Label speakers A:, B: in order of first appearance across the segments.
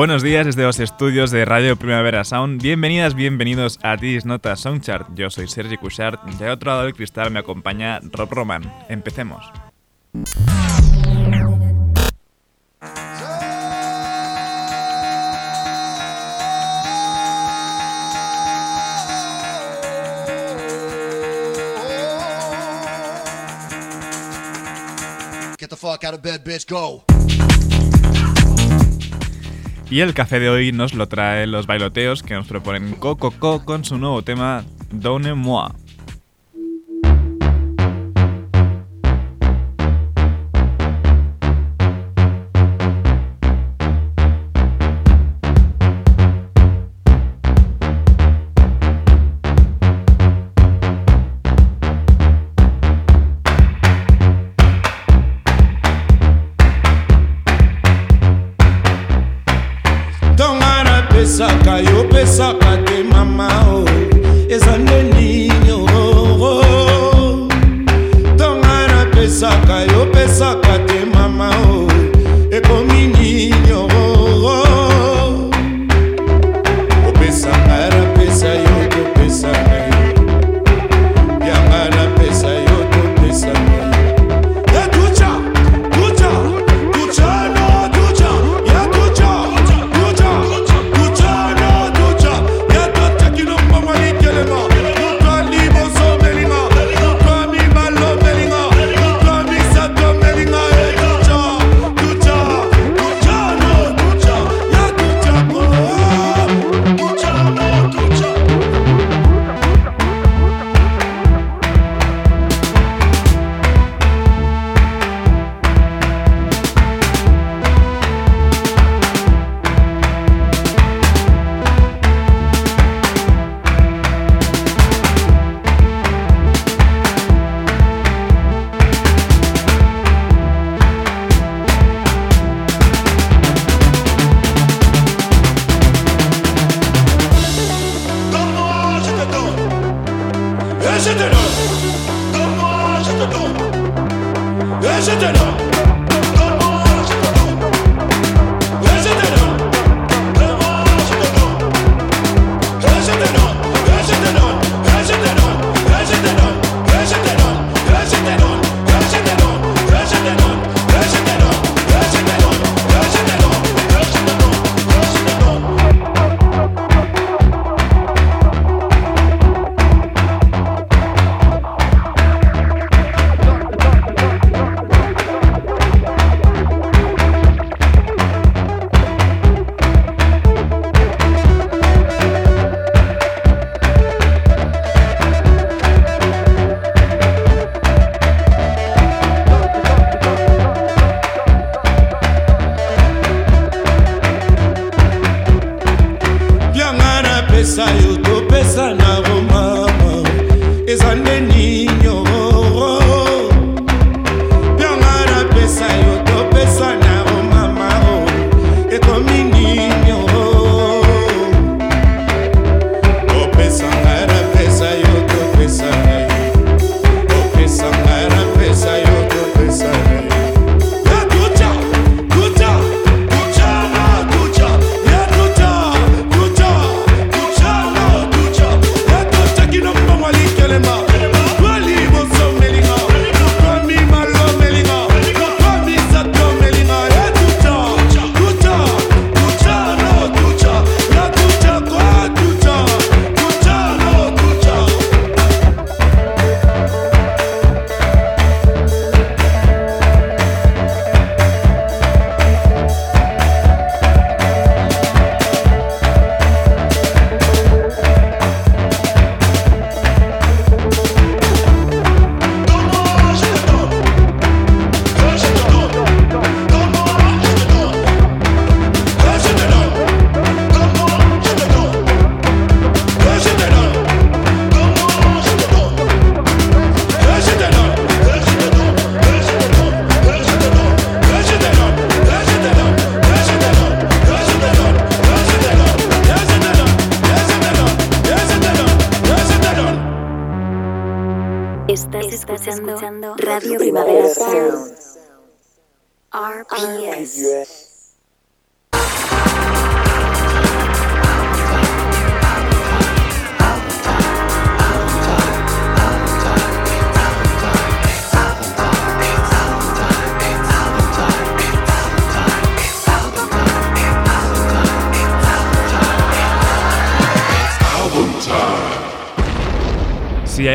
A: Buenos días desde los estudios de Radio Primavera Sound. Bienvenidas, bienvenidos a This Nota Soundchart. Yo soy Sergi Cushart y al otro lado del cristal me acompaña Rob Roman. Empecemos.
B: Get the fuck out of bed, bitch, go.
A: Y el café de hoy nos lo trae los bailoteos que nos proponen Coco Co con su nuevo tema Donne-moi.
C: opesaka yo opesaka te mama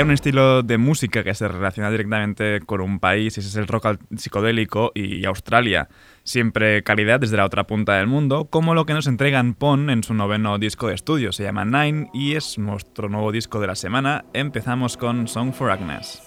D: un estilo de música que se relaciona directamente con un país, ese es el rock psicodélico y Australia. Siempre calidad desde la otra punta del mundo, como lo que nos entregan Pon en su noveno disco de estudio. Se llama Nine y es nuestro nuevo disco de la semana. Empezamos con Song for Agnes.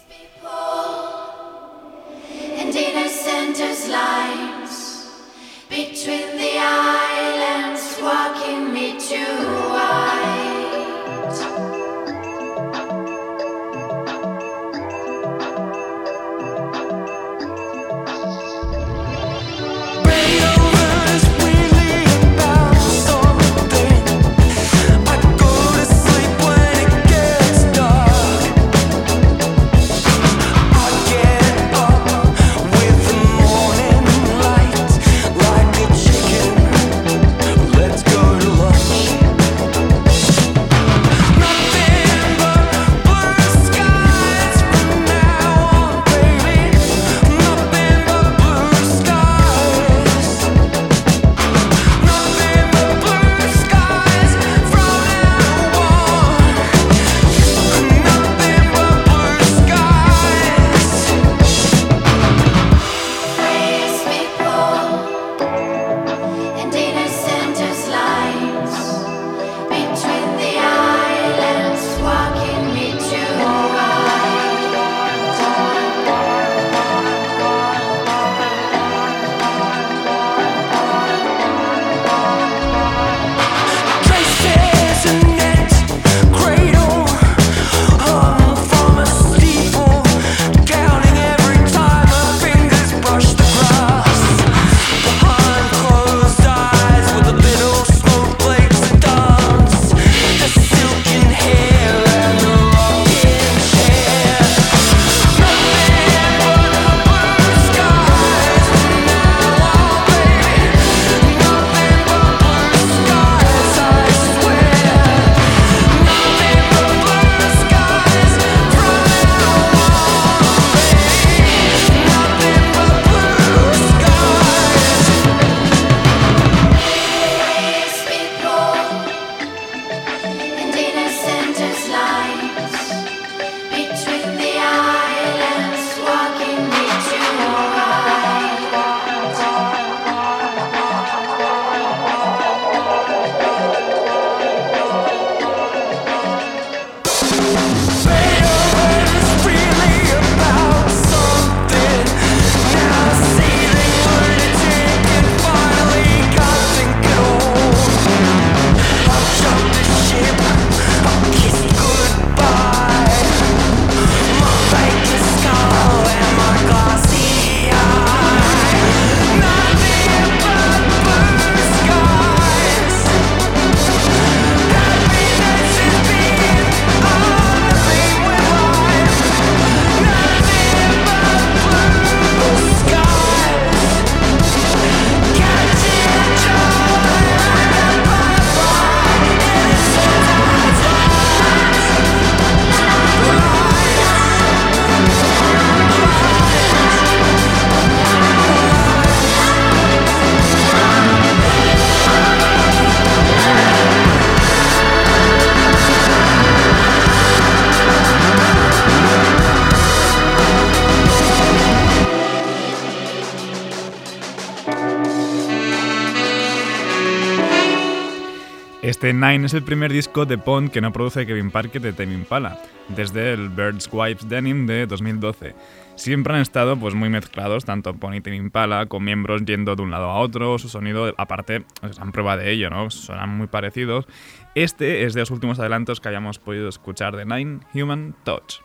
D: Nine es el primer disco de Pond que no produce Kevin Parker de Tame Impala, desde el Birds Wipes Denim de 2012. Siempre han estado pues, muy mezclados, tanto Pond y Tame Impala, con miembros yendo de un lado a otro, su sonido, aparte, dan prueba de ello, ¿no? Suenan muy parecidos. Este es de los últimos adelantos que hayamos podido escuchar de Nine, Human Touch.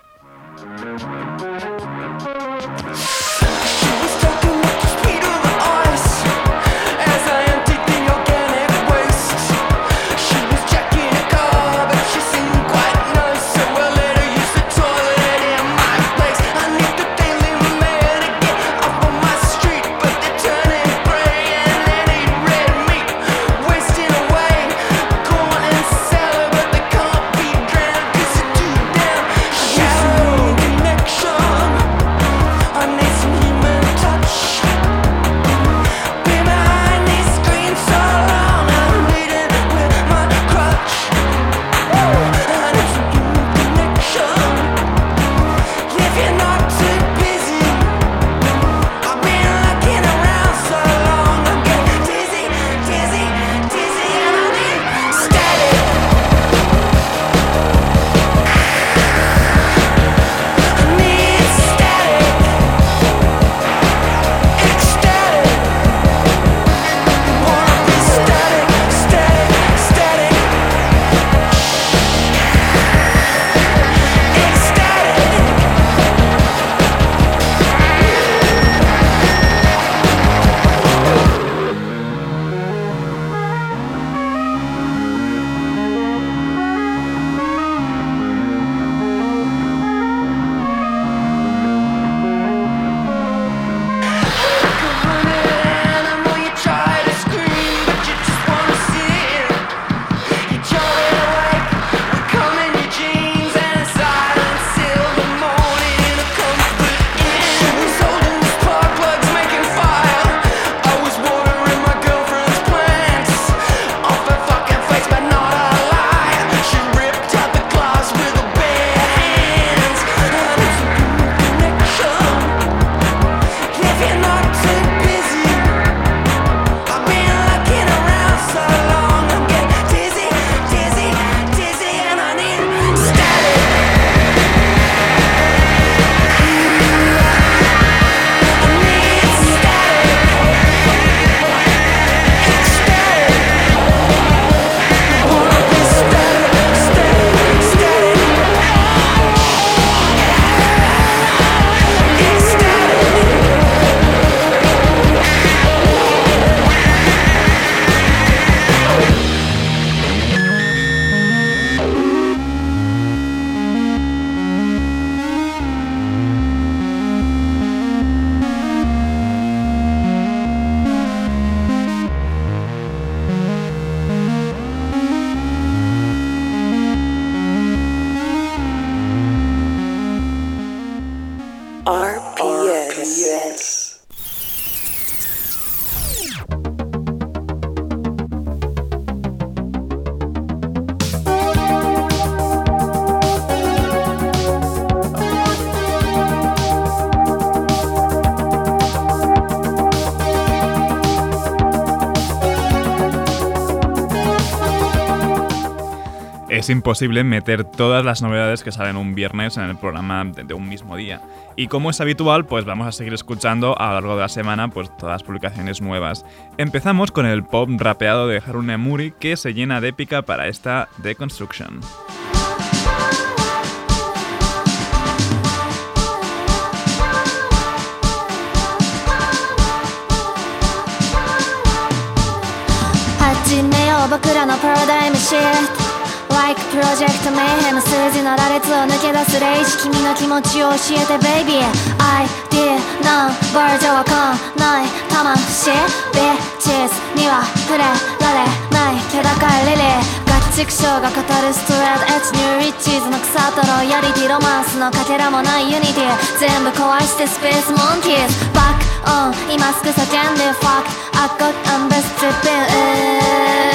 A: es imposible meter todas las novedades que salen un viernes en el programa de, de un mismo día. Y como es habitual, pues vamos a seguir escuchando a lo largo de la semana pues todas las publicaciones nuevas. Empezamos con el pop rapeado de Haruna Muri que se llena de épica para esta Deconstruction.「
E: 始めよう僕らのパラダイムシフト」「 プロジェクトメイヘム数字の羅列を抜け出すレイジ君の気持ちを教えてベイビー ID ナンバーじゃわかんない魂ビッチスには触れられない気高いリリー。ガチ畜生が語るストレートエッジニューリッチーズの草太郎やりティロマンスのかけらもないユニティ。全部壊してスペースモンキーズ。バックオン今すぐ叫んで。Fuck I got I'm best tripping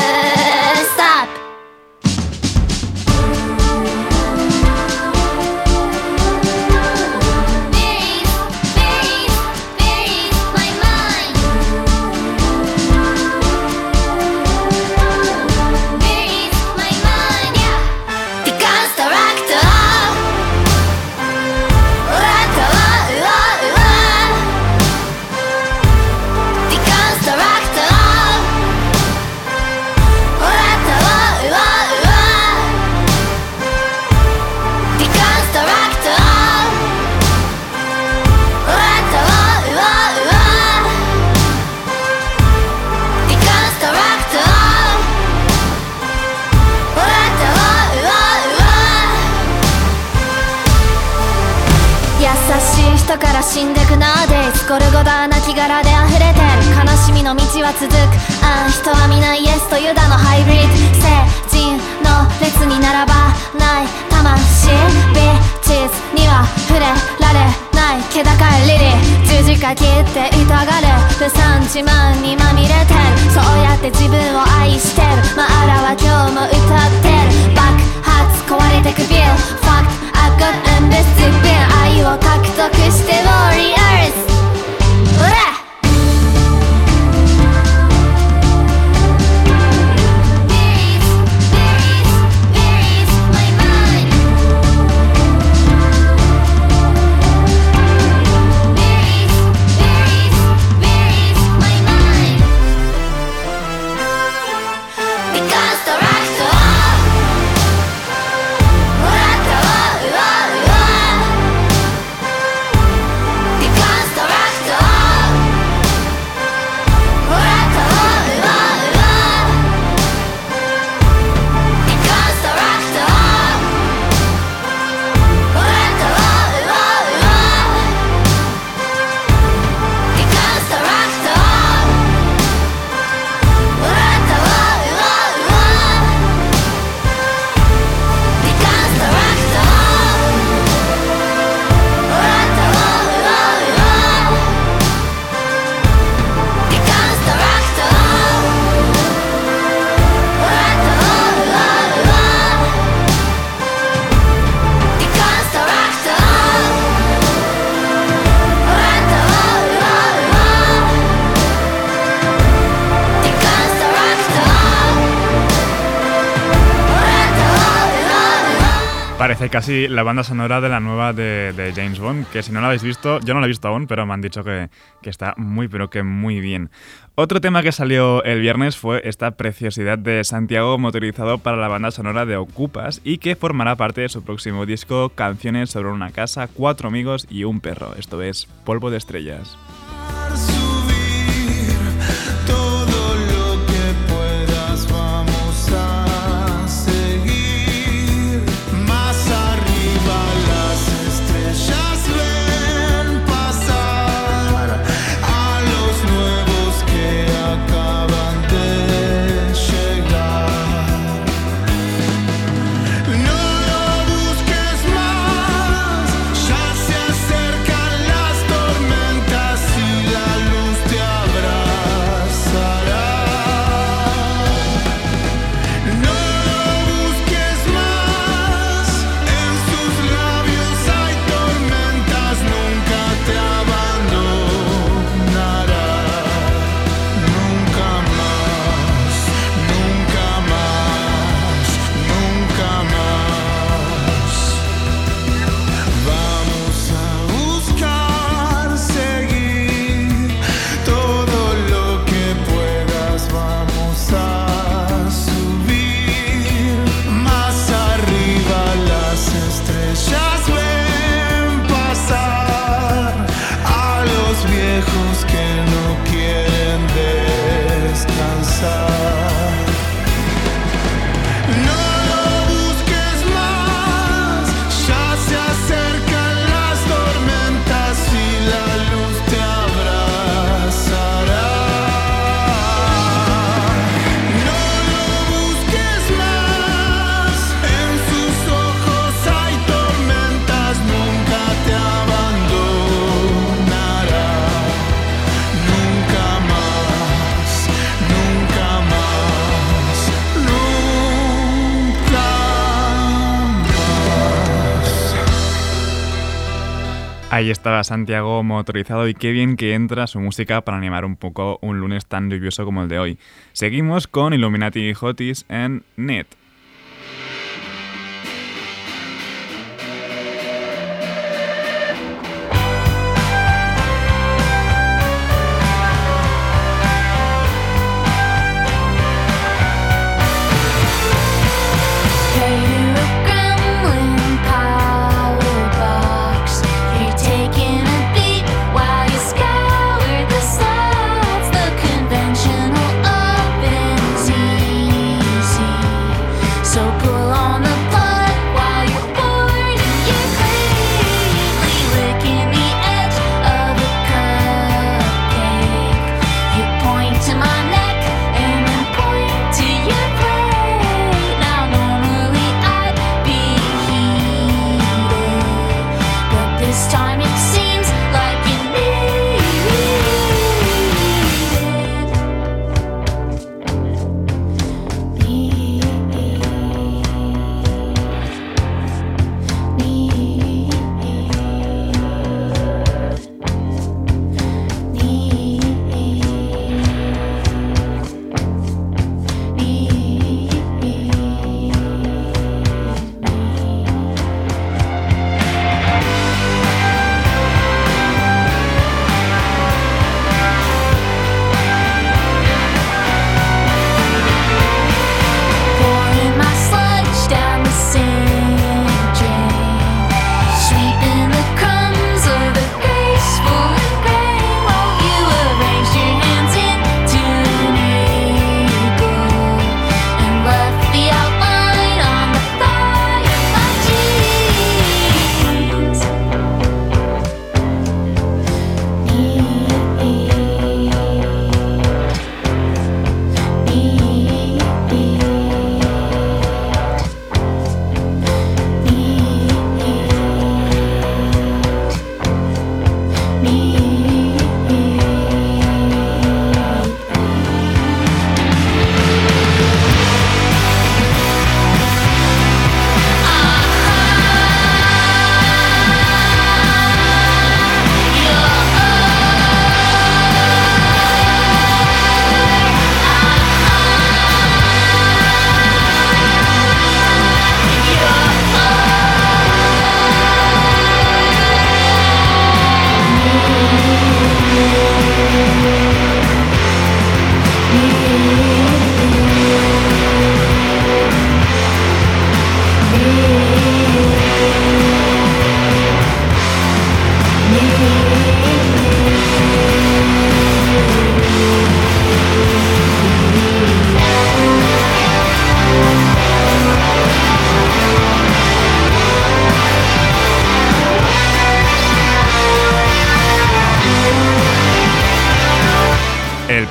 A: Parece casi la banda sonora de la nueva de, de James Bond, que si no la habéis visto, yo no la he visto aún, pero me han dicho que, que está muy, pero que muy bien. Otro tema que salió el viernes fue esta preciosidad de Santiago motorizado para la banda sonora de Ocupas y que formará parte de su próximo disco Canciones sobre una casa, cuatro amigos y un perro. Esto es Polvo de Estrellas.
F: Ahí estaba Santiago motorizado y qué bien que entra su música para animar un poco un lunes tan lluvioso como el de hoy. Seguimos con Illuminati Hotis en Net.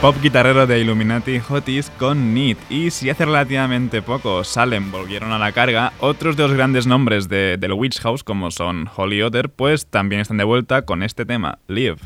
F: Pop guitarrero de Illuminati Hotis con Need. Y si hace relativamente poco Salem volvieron a la carga, otros de los grandes nombres de, del Witch House, como son Holly Otter, pues también están de vuelta con este tema. Live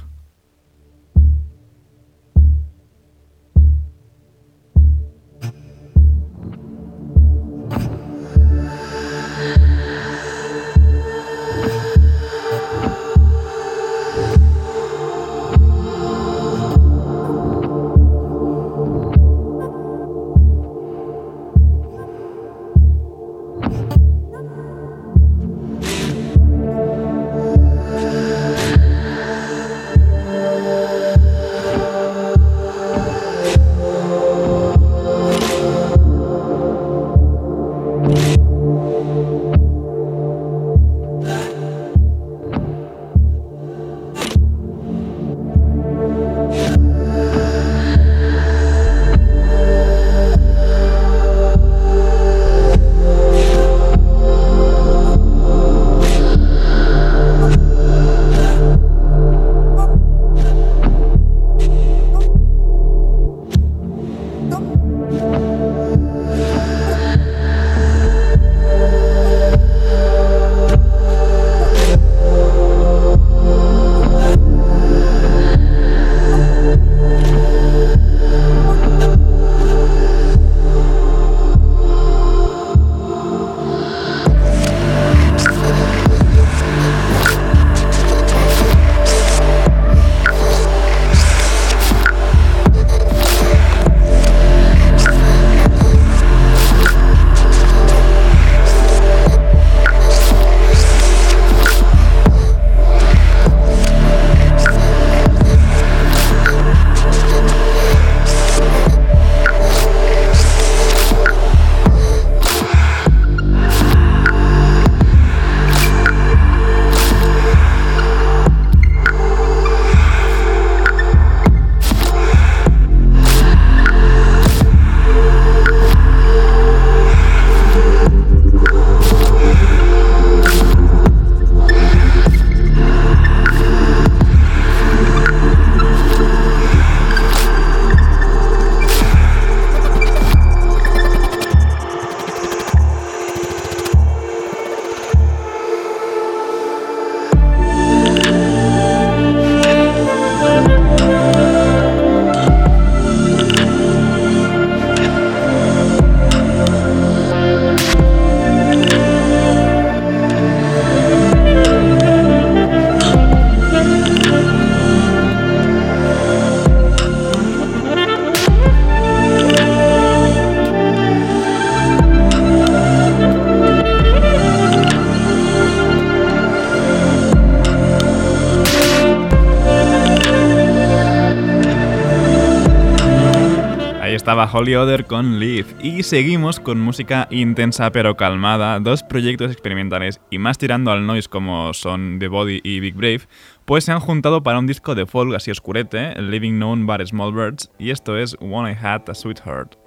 A: estaba Holy Other con Leaf y seguimos con música intensa pero calmada, dos proyectos experimentales y más tirando al noise como son The Body y Big Brave, pues se han juntado para un disco de folk así oscurete, Living Known by Small Birds, y esto es When I Had a Sweetheart.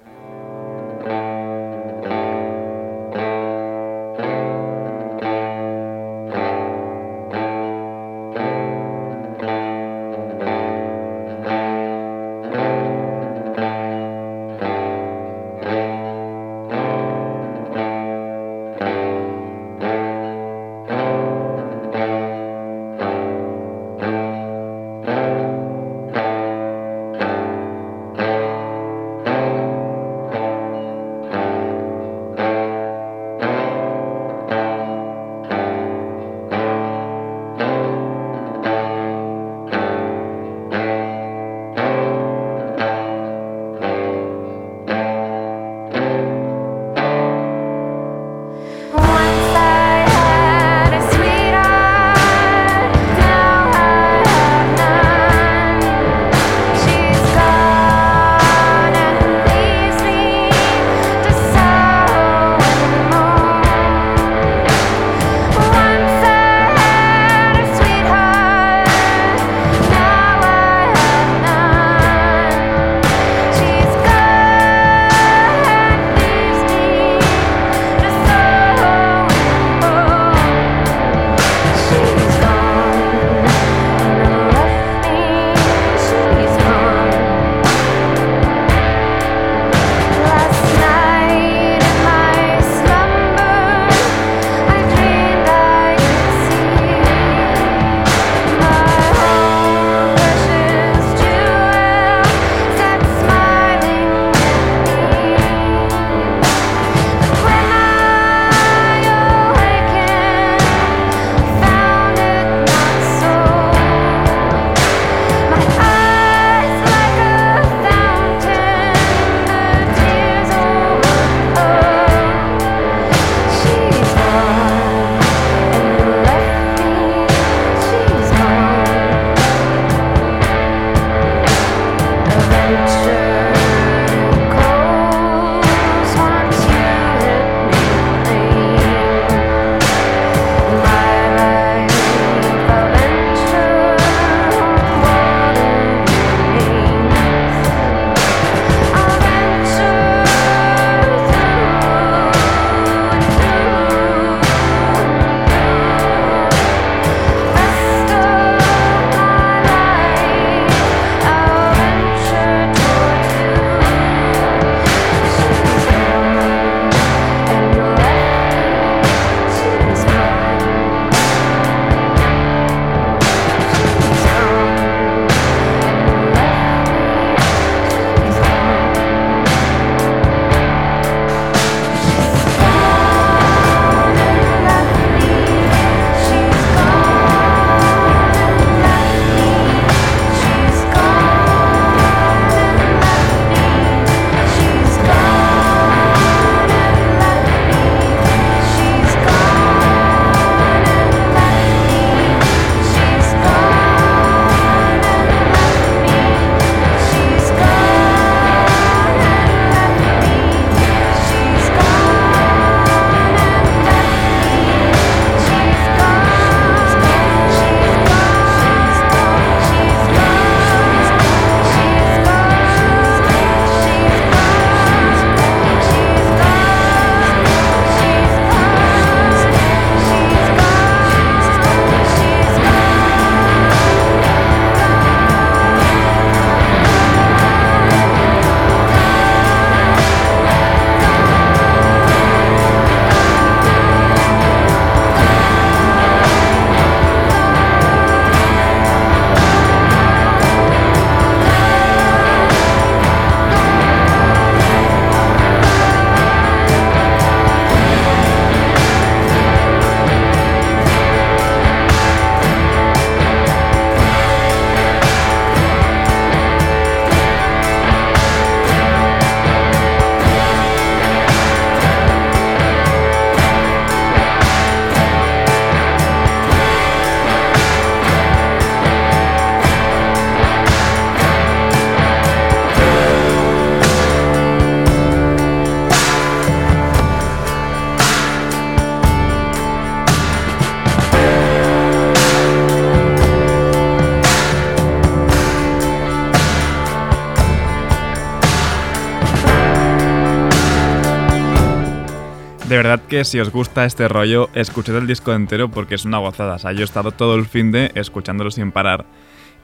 G: De verdad que si os gusta este rollo, escuchad el disco entero porque es una gozada. O sea, yo he estado todo el fin de escuchándolo sin parar.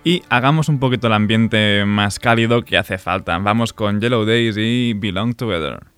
G: Y hagamos un poquito el ambiente más cálido que hace falta. Vamos con Yellow Days y Belong Together.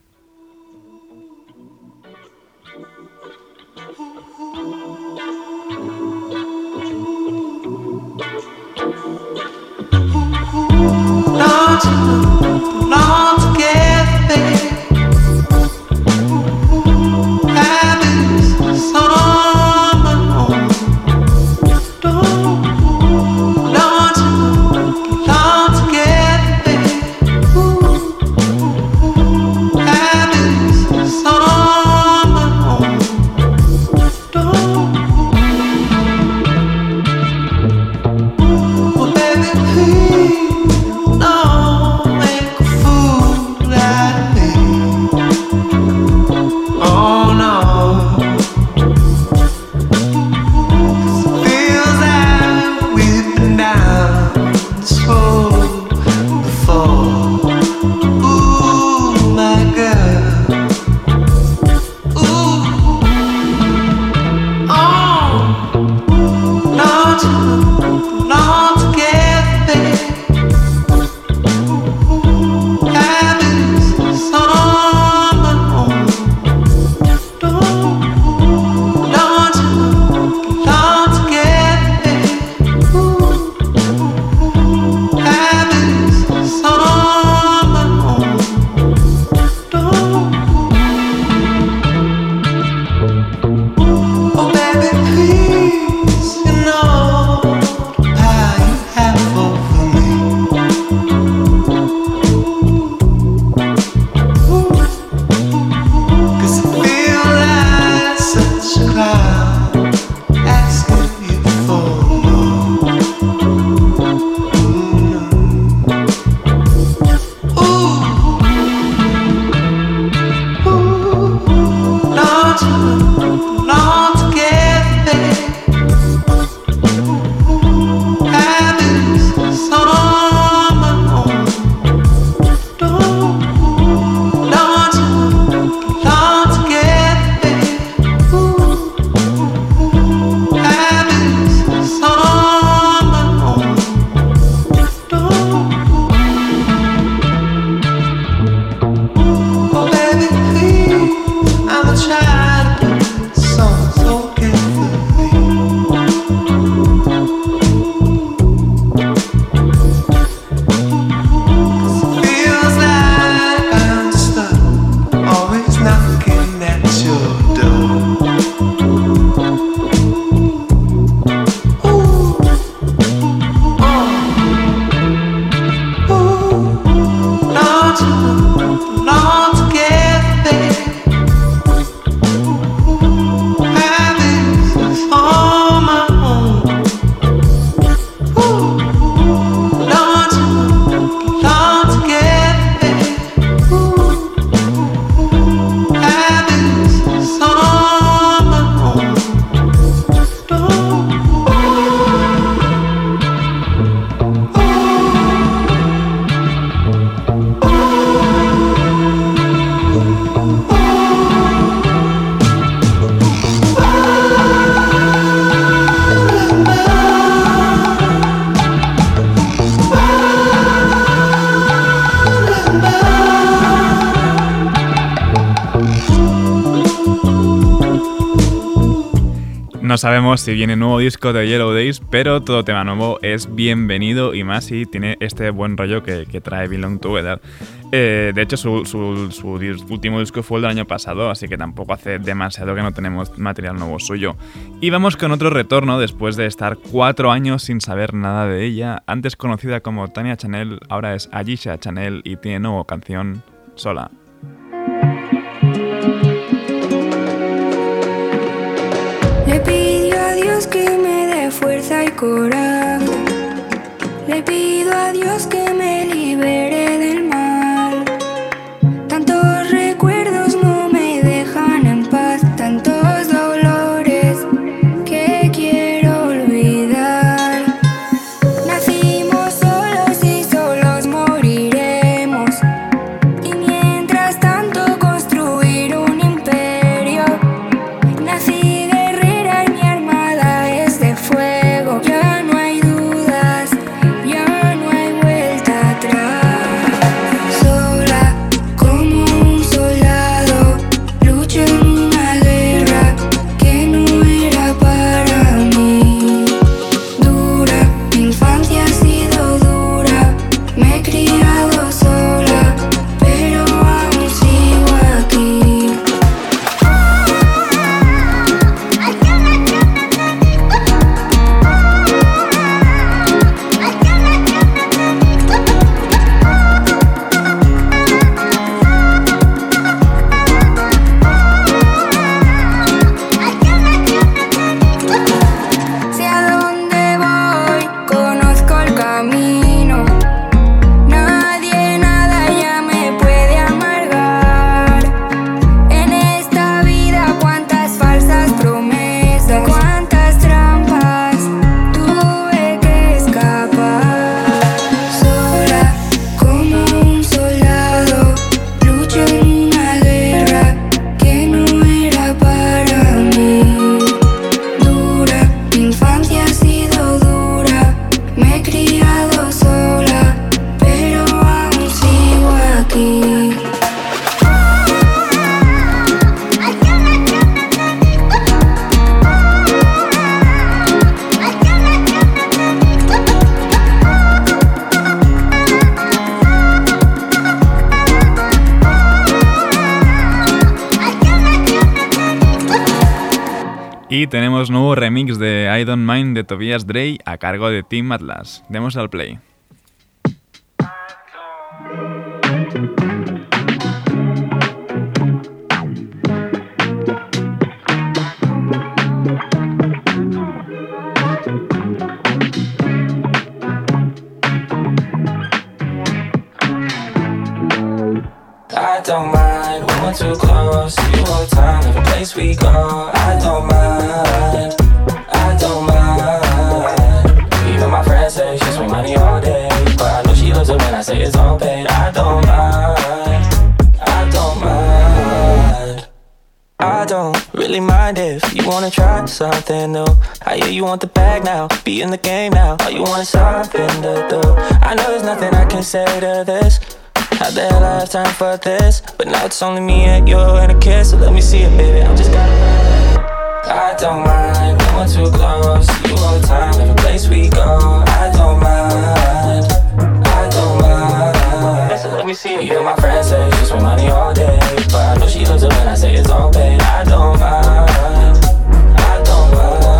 G: Sabemos si viene nuevo disco de Yellow Days, pero todo tema nuevo es bienvenido y más si tiene este buen rollo que, que trae Belong Together. Eh, de hecho, su, su- último disco fue el del año pasado, así que tampoco hace demasiado que no tenemos material nuevo suyo. Y vamos con otro retorno después de estar cuatro años sin saber nada de ella. Antes conocida como Tania Chanel, ahora es Ayesha Chanel y tiene nueva canción sola.
H: Fuerza
A: I Don't Mind de Tobias Dre a cargo de Team Atlas. Demos al play.
I: I don't mind when we're too close. You hold time, every place we go. I don't mind. Say it's all paid. I don't mind. I don't mind. I don't really mind if you wanna try something new. I hear you want the bag now, be in the game now. All you want is something to do. I know there's nothing I can say to this. How the hell I have time for this? But now it's only me and you and a kiss, so let me see it, baby. I'm just gotta. I don't mind we're too close. You all the time, every place we go. I don't mind. Me see it. Even my friends say she spend money all day, but I know she loves it when I say it's all paid. I don't mind. I don't mind.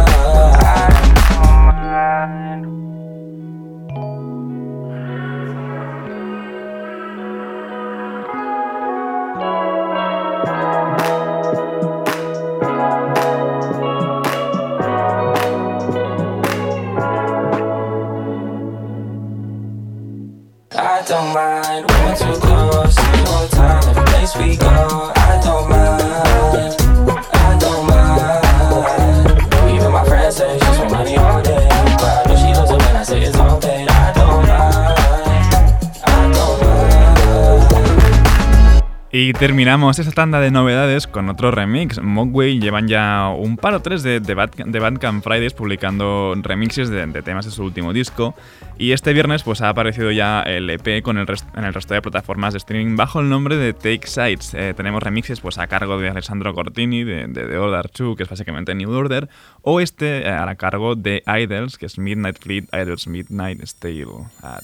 I: I don't mind. Too close. All the time, every place we go.
A: Y terminamos esta tanda de novedades con otro remix. Mogwai llevan ya un par o tres de, de, Bad- Fridays publicando remixes de, temas de su último disco. Y este viernes pues ha aparecido ya el EP con el rest- en el resto de plataformas de streaming bajo el nombre de Take Sides. Eh, tenemos remixes pues a cargo de Alessandro Cortini, de, The Order 2, que es básicamente New Order, o este eh, a cargo de Idols, que es Midnight Fleet, Idols Midnight Stale at.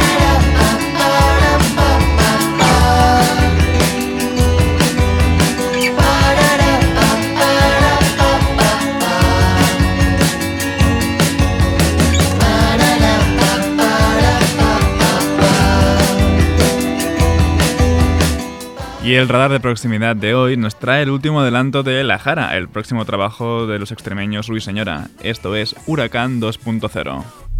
F: Y el radar de proximidad de hoy nos trae el último adelanto de La Jara, el próximo trabajo de los extremeños Ruiseñora. Esto es Huracán 2.0.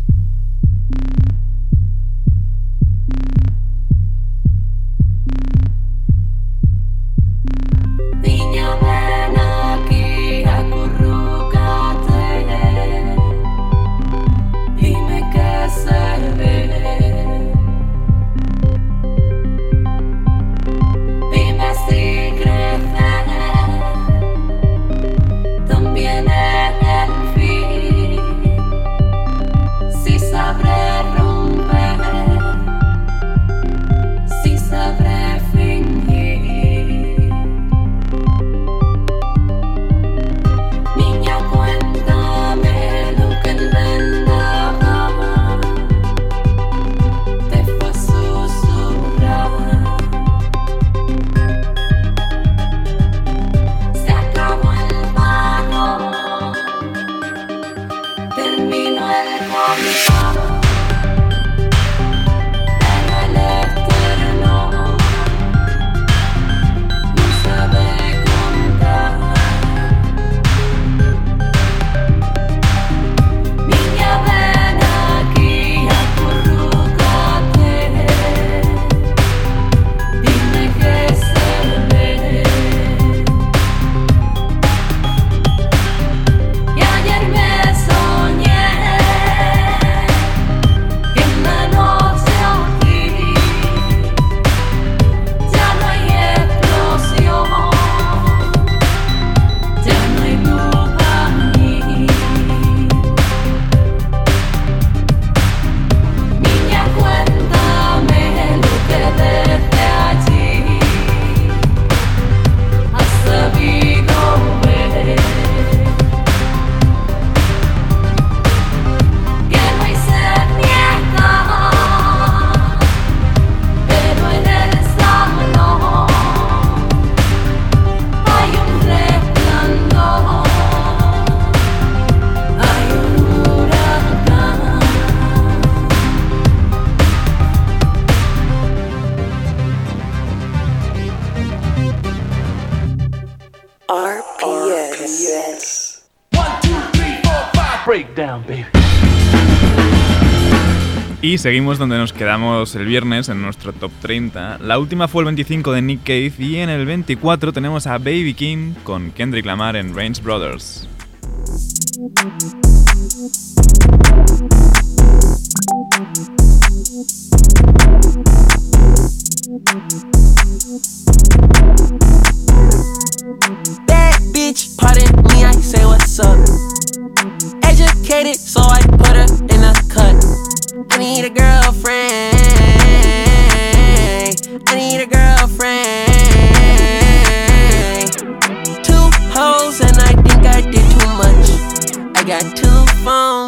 F: seguimos donde nos quedamos el viernes en nuestro top 30. La última fue el 25 de Nick Cave y en el 24 tenemos a Baby King con Kendrick Lamar en Range Brothers.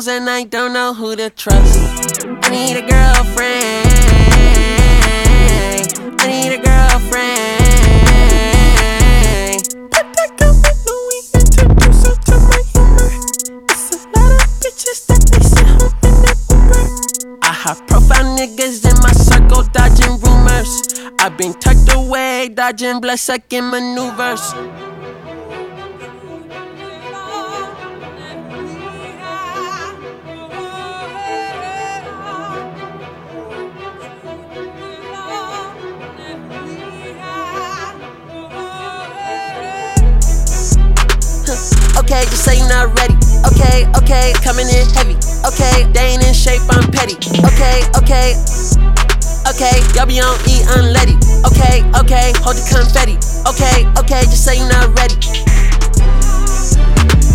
J: And I don't know who to trust. I need a girlfriend. I need a girlfriend. Let that go with introduce her to my humor. It's a lot of bitches that they sit home. I have profile niggas in my circle dodging rumors. I've been tucked away, dodging blood sucking maneuvers. Okay, just say you're not ready. Okay, okay, coming in heavy. Okay, they ain't in shape, I'm petty. Okay, okay, okay, y'all be on E unleaded. Okay, okay, hold the confetti. Okay, okay, just say you're not ready.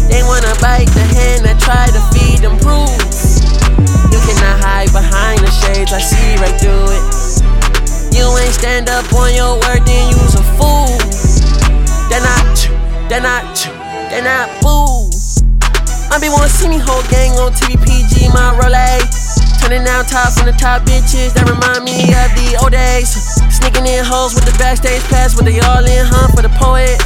J: They wanna bite the hand that try to feed them rules. You cannot hide behind the shades, I see right through it. You ain't stand up on your word, then you's a fool. Then I, Then I, then I, boo. I be wanna see me whole gang on TVPG, my Rolex. Turning down tops on the top bitches that remind me of the old days. Sneaking in hoes with the backstage pass, with they all in, huh? For the poet.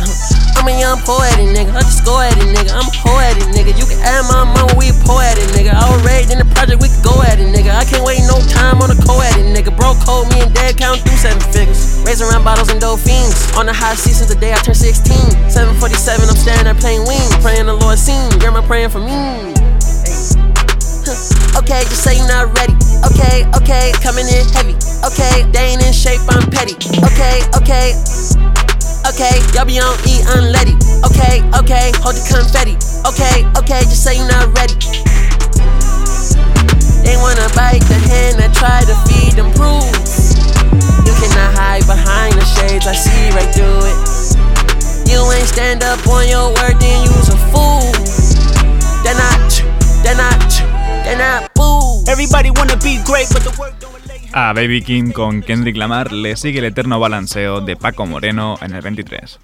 J: I'm a young poetic nigga, I just go at it, nigga. I'm a poetic nigga. You can add my mama, we poetic nigga. I was raised in the project, we can go at it, nigga. I can't wait no time on a co-edit, nigga. Bro, cold me and dad count through seven figures. Raising around bottles and dolphins. On the high seat since the day I turned 16. 747, I'm staring at playing wings. Praying the Lord seen. Grandma praying for me. Okay, just say you're not ready. Okay, okay, coming in heavy. Okay, they ain't in shape, I'm petty. Okay, okay, okay, y'all be on E unleaded. Okay, okay, hold the confetti. Okay, okay, just say you're not ready. They wanna bite the hand that try to feed them proofs. You cannot hide behind the shades, I see right through it. You ain't stand up on your word, then you's a fool. Then I, then I, then I, boo.
K: Everybody wanna be great, but the work don't
L: A Baby King con Kendrick Lamar le sigue el eterno balanceo de Paco Moreno en el 23.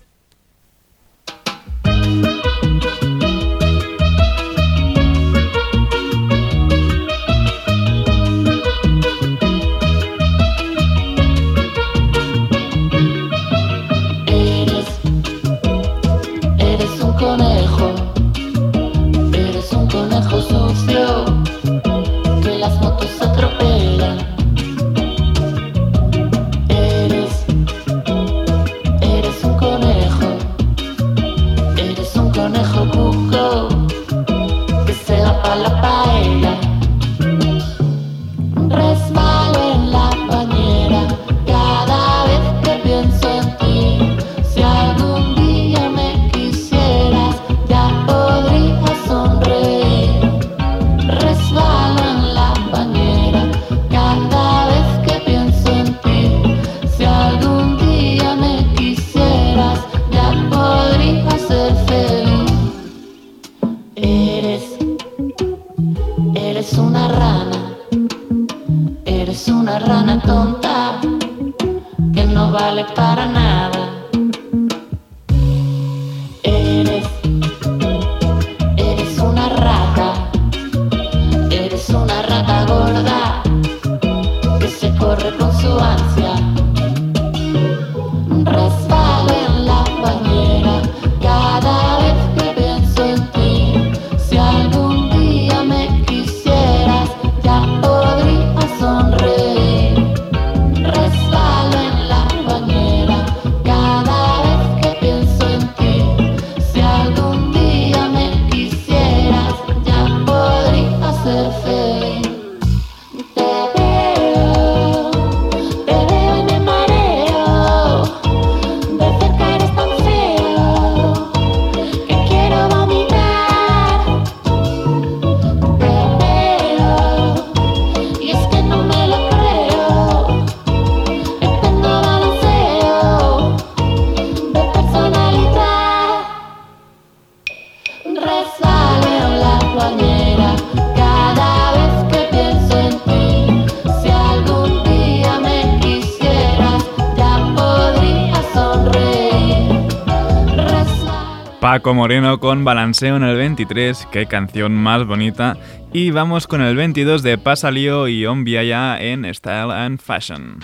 L: Paco Moreno con Balanceo en el 23, qué canción más bonita. Y vamos con el 22 de Pasalío y On en Style and Fashion.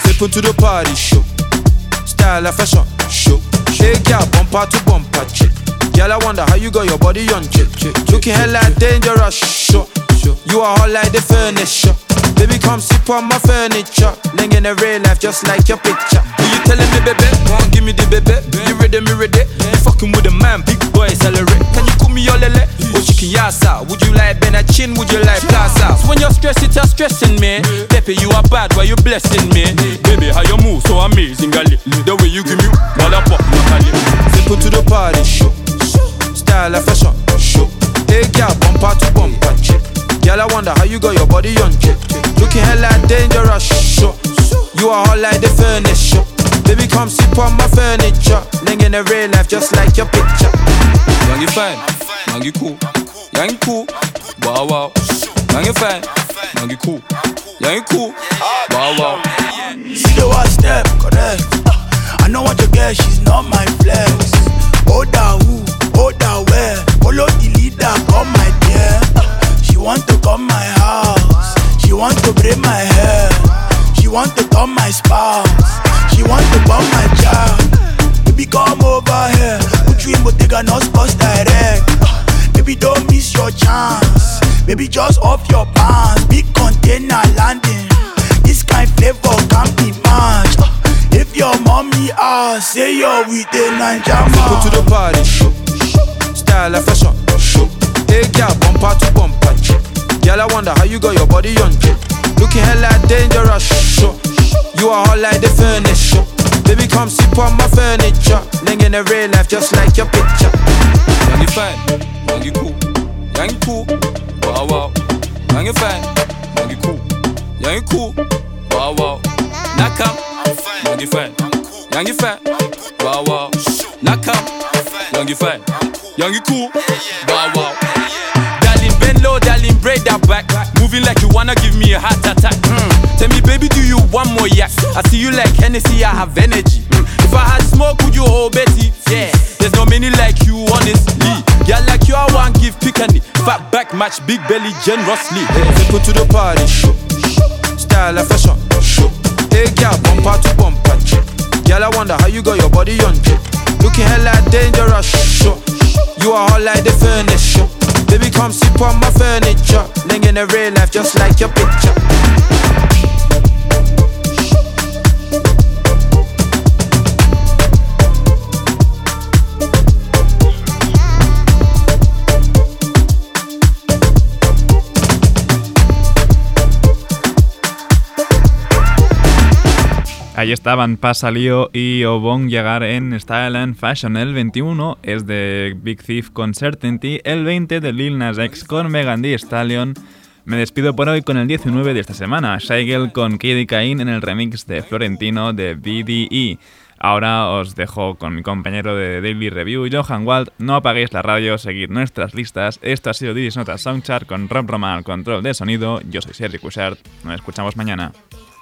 M: Step into the party show. Style and fashion show. Shake ya bumper to bumper chick. Girl, I wonder how you got your body on chick. Looking hella dangerous show. You are hot like the furniture. Baby, come sip on my furniture. Living in real life just like your picture. Who you telling me, baby? Won't give me the baby. You ready, me ready? You fucking with a man, big boy celebrate. Can you call me your lele? Oh, or chicken yasa? Would you like Chin? Would you like plaza? So when you're stressed, it's a stressing me. Pepe, you are bad, why you blessing me? Baby, how you move so amazing, gali. The way you give me, mother pop, locally. Simple to the party, show. Style and fashion, show. Hey, girl, bumper to bumper, chick. Girl, I wonder how you got your body on chick. Looking hella dangerous, show. You are hot like the furniture. Baby, come sip on my furniture. Living in the real life just like your picture. Young, you fine. Young, you cool. Young, you cool. Wow, wow. Young, you fine. Young, you cool. Young, you cool. Wow, wow.
N: See the one step, correct. I know what you get, she's not my flex. Hold down who, hold down where. Follow the leader, come my dear. She want to come my house. She want to braid my hair. She want to come my spouse. She want to burn my child. Baby, come over here. Put you in Bottega, not sports direct. Baby, don't miss your chance. Baby, just off your pants. Big container landing. This kind flavor can't be matched. If your mommy asks, say you're with a Ninja
M: Go to the party. Style and fashion. Hey, girl, bumper to bumper. Girl, I wonder how you got your body on. Looking hella dangerous. You are hot like the furniture. Baby, come sit on my furniture. Ling in the real life, just like your picture. You fine, you cool, you cool, wow wow. You fine, you cool, you cool, wow wow. Young you fine, you fine, wow wow. Young you fine, young you cool, wow wow. Darling, bend low, darling, break that back. Moving like you wanna give me a heart attack. Mm. Tell me, baby, do you want more yak? I see you like Hennessy, I have energy. Mm. If I had smoke, would you hold Betty? Yeah, there's no many like you, honestly. Yeah, like you, I want give picani. Fat back match, big belly generously. Hey, people to the party. Style and fashion. Hey, girl, bumper to bumper. Girl, I wonder how you got your body on. Looking hella dangerous, show. You are hot like the furniture. Baby, come sit on my furniture. Ling in the real life, just like your picture.
A: Ahí estaban Pasalío y Obon llegar en Style and Fashion. El 21 es de Big Thief con Certainty. El 20 de Lil Nas X con Megan Thee Stallion. Me despido por hoy con el 19 de esta semana. Shaigel con Kid Cain en el remix de Florentino de BDE. Ahora os dejo con mi compañero de Daily Review, Johan Wald. No apaguéis la radio, seguid nuestras listas. Esto ha sido Didis Notas Soundchart con Rob Roman al control de sonido. Yo soy Sergi Cushart. Nos escuchamos mañana.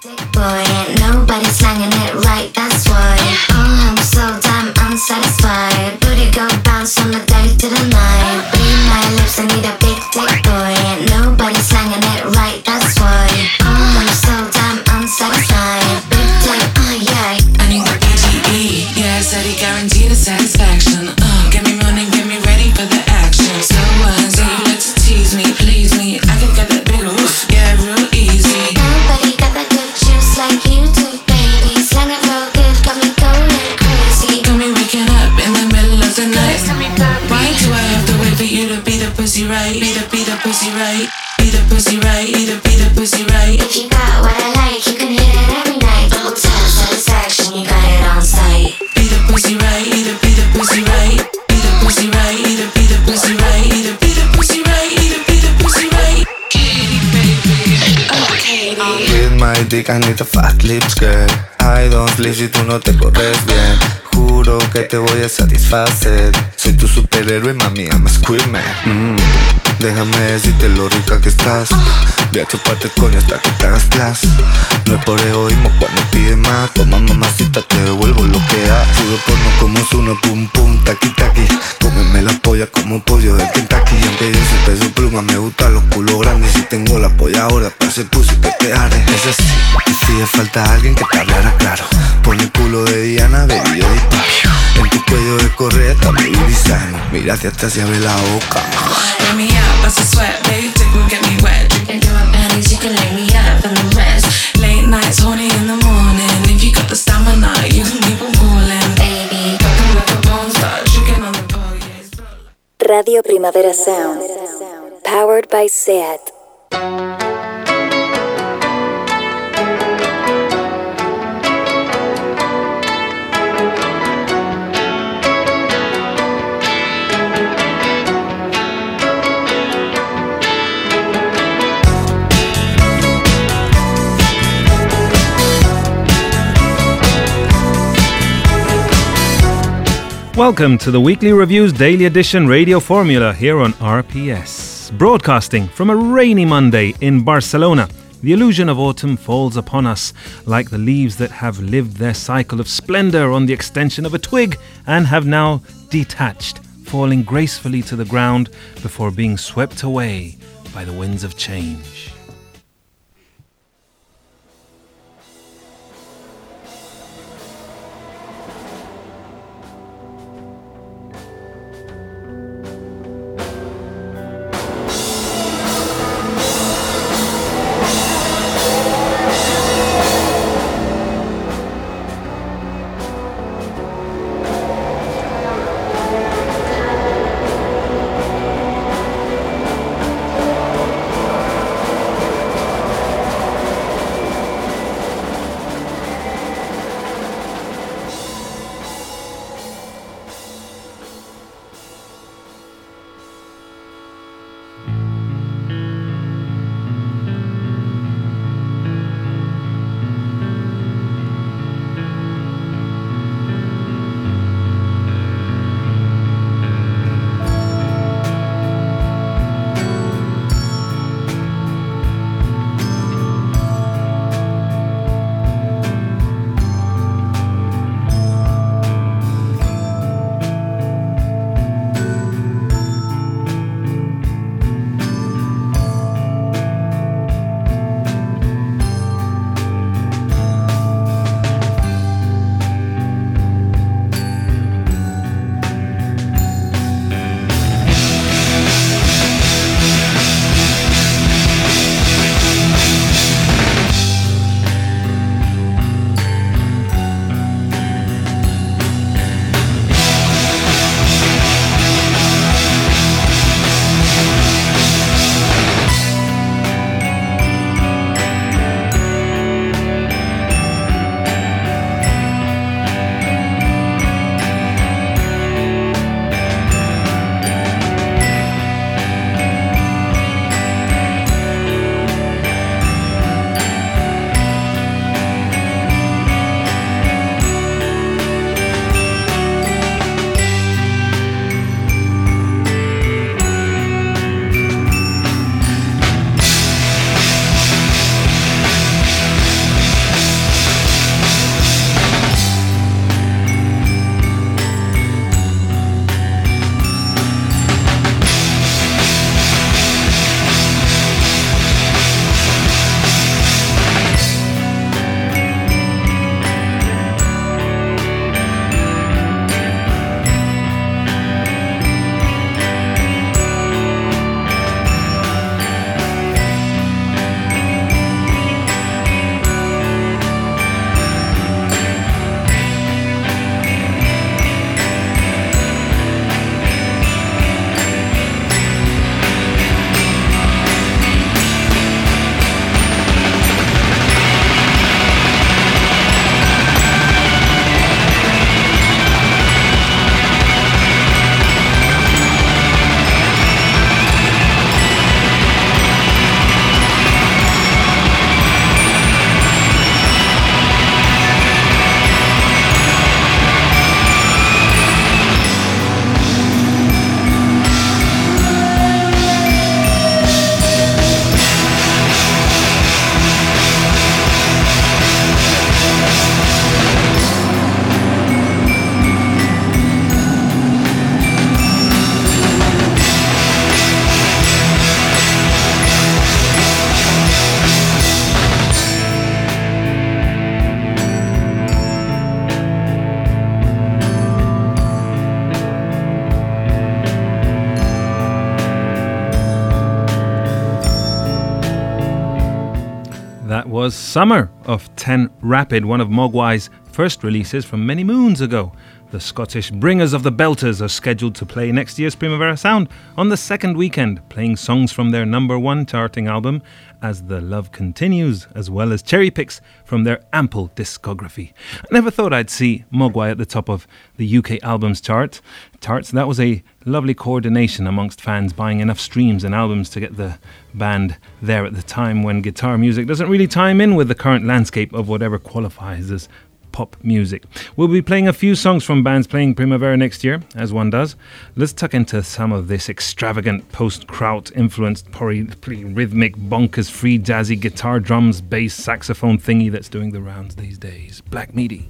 O: Boy ain't nobody slanging it right, that's why Oh, I'm so damn unsatisfied Booty go bounce on the day to the night Read my lips, I need a big dick boy and nobody's slanging it right, that's why Oh, I'm so damn unsatisfied Big dick, oh yeah
P: I need the BDE, yeah, said he guaranteed the satisfaction. Uh, get me running, get me ready for the action. So what? So you like to tease me, please me. I can get that pussy right? Be the, be the pussy right? Be the pussy right? Be the, be the pussy right?
O: If you got what I like, you can hit it every night Double tap satisfaction, you got it on sight
P: Be the pussy right? Be the, be the pussy right? Be the pussy right? Be the, be the pussy right? Be the,
Q: With my dick I need the fat lips, girl. I don't sleep si tú no te corres bien. Juro que te voy a satisfacer. Soy tu superhéroe, mami, I'm a squid man. Mm. Déjame decirte lo rica que estás. Voy a chuparte coño hasta que te hagas No es por egoísmo cuando pides más. Toma mamacita, te devuelvo lo que das. Puro porno como uno, pum pum, taqui taqui. Cómeme la polla como pollo de Kentucky. Y aunque yo soy peso pluma, me gustan los culos grandes. Si tengo la polla ahora, para hacer pussy que te haré Es así, falta alguien que te hablara claro Pon el culo de Diana, baby, yo disparo En tu cuello de correa está mi design Mira hacia atrás y abre la boca
P: Let me out, bust a sweat, baby, dick will get me wet.
O: Drinking through my panties, you can lay me out for the rest
P: Late nights, horny in the morning. If you got the stamina, you can keep on calling.
O: Baby,
P: Rockin' like a porn star, tricking on the pole, yeah.
R: Radio Primavera Sound. Powered by SEAT.
S: Welcome to the Weekly Reviews Daily Edition radio formula here on RPS. Broadcasting from a rainy Monday in Barcelona. the illusion of autumn falls upon us, like the leaves that have lived their cycle of splendor on the extension of a twig and have now detached, falling gracefully to the ground before being swept away by the winds of change. Summer of 10 Rapid, one of Mogwai's first releases from many moons ago. The Scottish Bringers of the Belters are scheduled to play next year's Primavera Sound on the second weekend, playing songs from their number one charting album, As the Love Continues, as well as cherry picks from their ample discography. I never thought I'd see Mogwai at the top of the UK albums chart. Charts. That was a lovely coordination amongst fans buying enough streams and albums to get the band there at the time when guitar music doesn't really time in with the current landscape of whatever qualifies as pop music. We'll be playing a few songs from bands playing Primavera next year, as one does. Let's tuck into some of this extravagant post kraut influenced pretty rhythmic, bonkers, free jazzy guitar, drums, bass, saxophone thingy that's doing the rounds these days. Black Midi.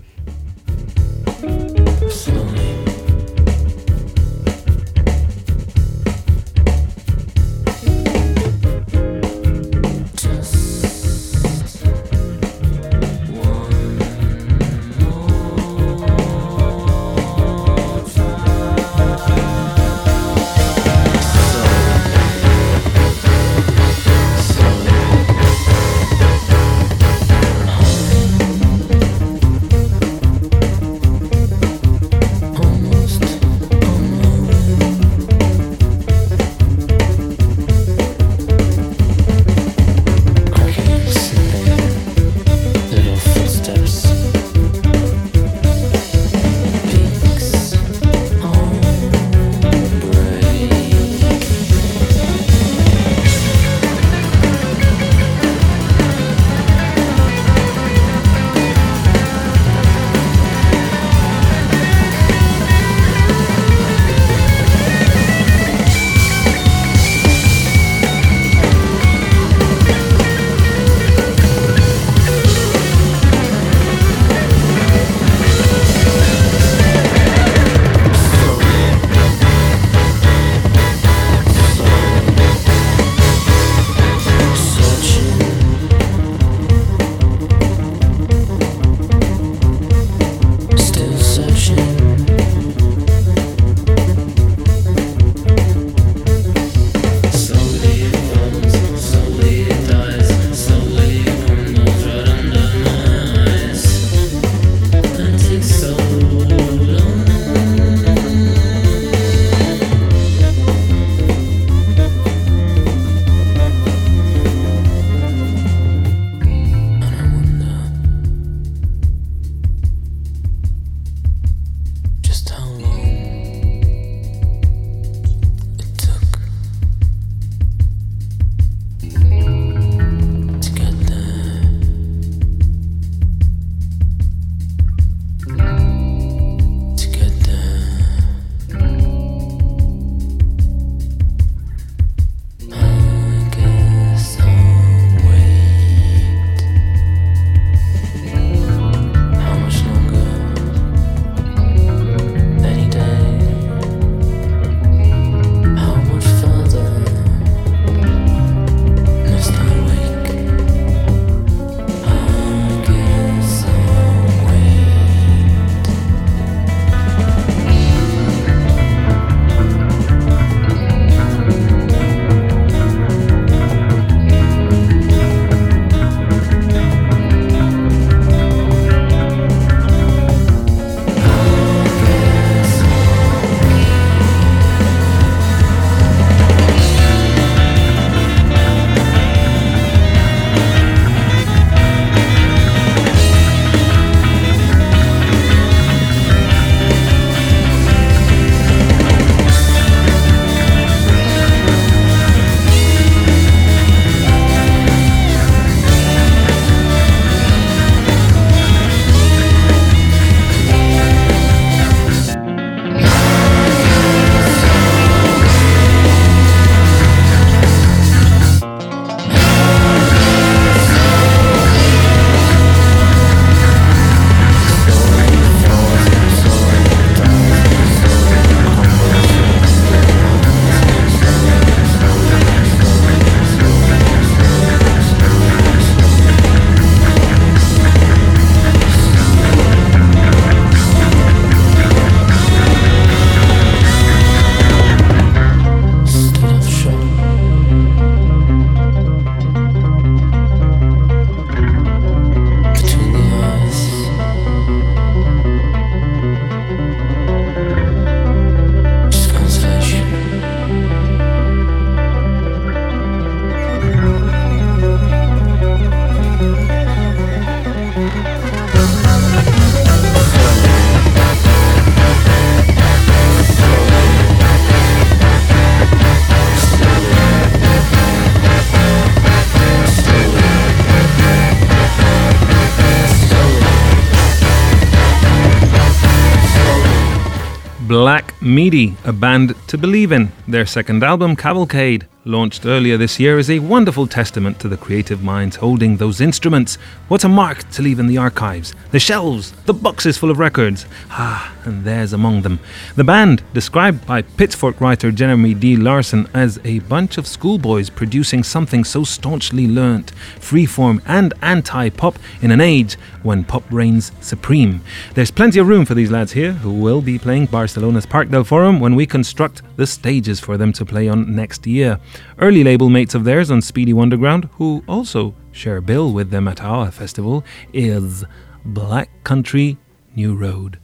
S: Midi, a band to believe in. Their second album, Cavalcade, launched earlier this year, is a wonderful testament to the creative minds holding those instruments. What a mark to leave in the archives. The shelves, the boxes full of records. Ah, and there's among them. The band, described by Pitchfork writer Jeremy D. Larson as a bunch of schoolboys producing something so staunchly learnt, freeform and anti pop in an age when pop reigns supreme. There's plenty of room for these lads here, who will be playing Barcelona's Parc del Forum when we construct the stages for them to play on next year. Early label mates of theirs on Speedy Wunderground, who also share a bill with them at our festival, is Black Country New Road.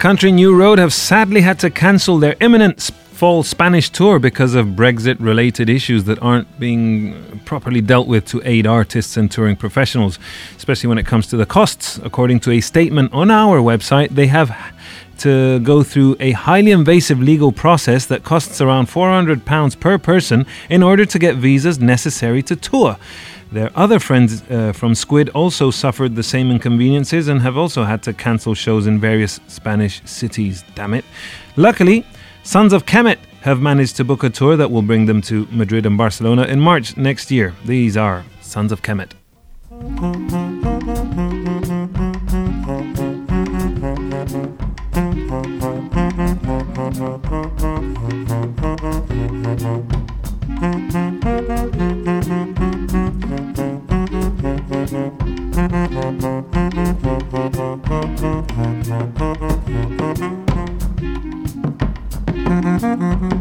S: Country New Road have sadly had to cancel their imminent fall Spanish tour because of Brexit related issues that aren't being properly dealt with to aid artists and touring professionals, especially when it comes to the costs. According to a statement on our website, they have to go through a highly invasive legal process that costs around £400 per person in order to get visas necessary to tour. Their other friends uh, from Squid also suffered the same inconveniences and have also had to cancel shows in various Spanish cities. Damn it. Luckily, Sons of Kemet have managed to book a tour that will bring them to Madrid and Barcelona in March next year. These are Sons of Kemet. Mm-hmm.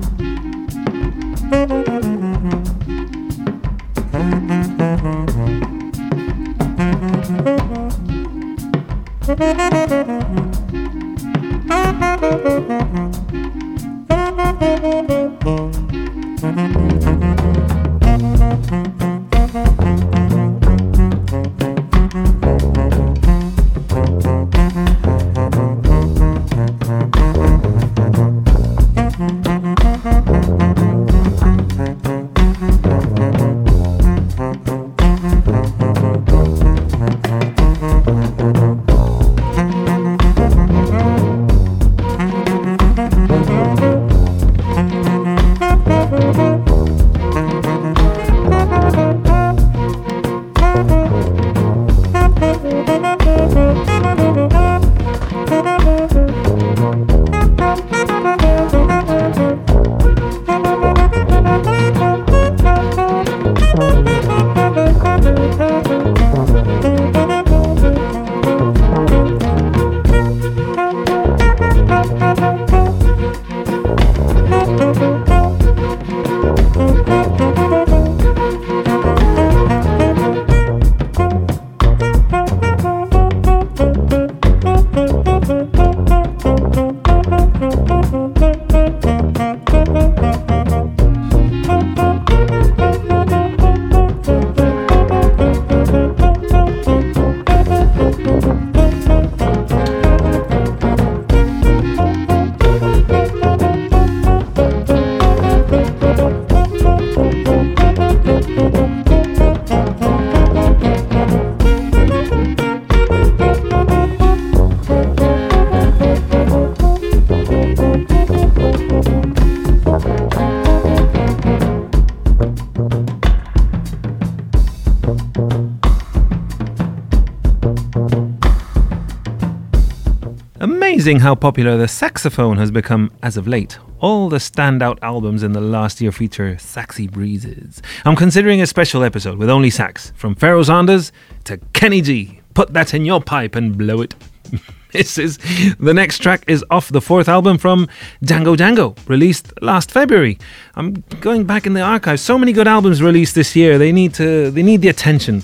S: Amazing how popular the saxophone has become as of late. All the standout albums in the last year feature saxy breezes. I'm considering a special episode with only sax, from Pharoah Sanders to Kenny G. Put that in your pipe and blow it. this is the next track is off the fourth album from Django Django, released last February. I'm going back in the archives. So many good albums released this year. They need to they need the attention.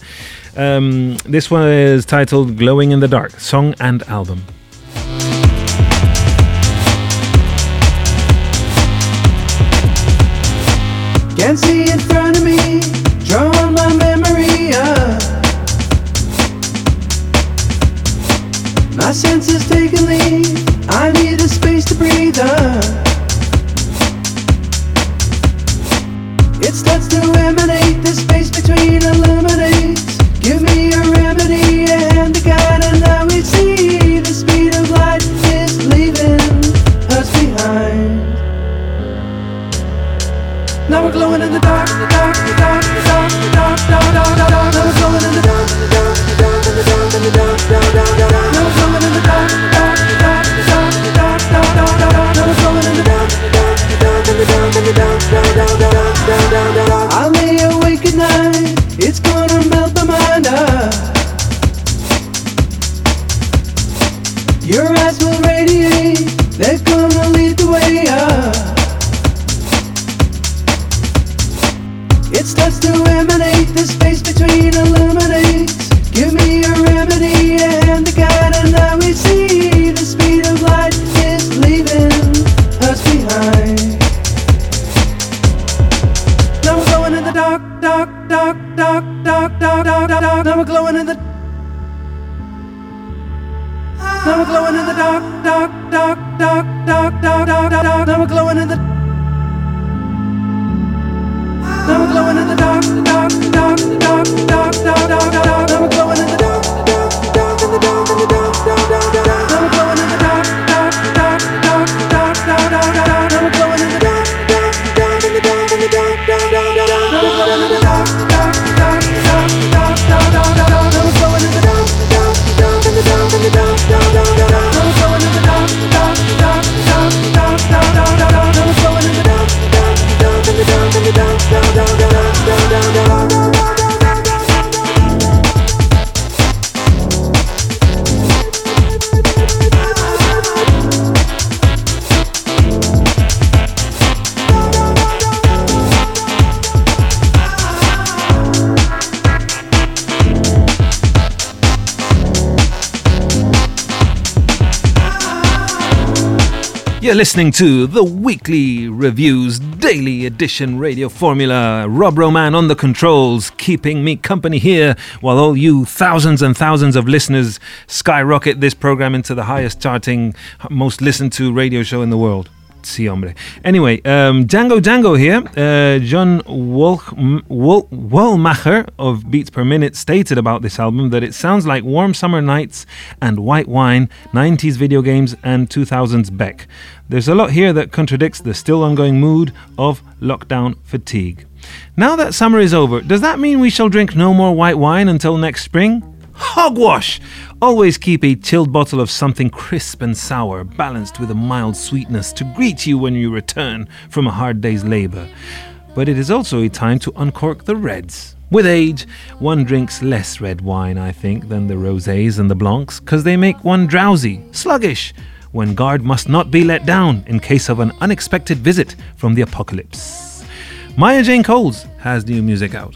S: Um, this one is titled "Glowing in the Dark," song and album.
K: Can't see in front of me, drawing my memory up. My senses taking leave, I need a space to breathe up. It starts to emanate, the space between illuminates. Give me a remedy, a hand guide, Now we're glowing in the dark, dark, dark, dark, dark, dark, dark, dark, dark. Now we're glowing in the dark, dark, dark, dark, the dark, dark, dark, dark. Now we're glowing in the dark, dark, dark, dark, dark, dark, dark, dark. Now we're glowing in the dark, dark, dark, dark, dark, dark, dark, dark, dark, dark, wants to emanate the space between illuminates. Give me a remedy and the guide, and now we see the speed of light is leaving us behind. Now we're glowing in the dark, dark, dark, dark, dark, dark, dark, dark. Now we're glowing in the now we're glowing in the dark, dark, dark, dark, dark, dark, dark, dark. Now we're glowing in the we're glowing in the dark, dark, dark, dark, dark, dark, dark, dark. Now we're glowing in the dark, dark,
S: You're listening to the weekly reviews daily edition radio formula. Rob Roman on the controls, keeping me company here while all you thousands and thousands of listeners skyrocket this program into the highest charting, most listened to radio show in the world. Sí, hombre. Anyway, um, Django Django here. Uh, John Wollmacher of Beats Per Minute stated about this album that it sounds like warm summer nights and white wine, 90s video games, and 2000s Beck. There's a lot here that contradicts the still ongoing mood of lockdown fatigue. Now that summer is over, does that mean we shall drink no more white wine until next spring? Hogwash! Always keep a chilled bottle of something crisp and sour, balanced with a mild sweetness to greet you when you return from a hard day's labor. But it is also a time to uncork the reds. With age, one drinks less red wine, I think, than the rosés and the blancs, because they make one drowsy, sluggish, when guard must not be let down in case of an unexpected visit from the apocalypse. Maya Jane Coles has new music out.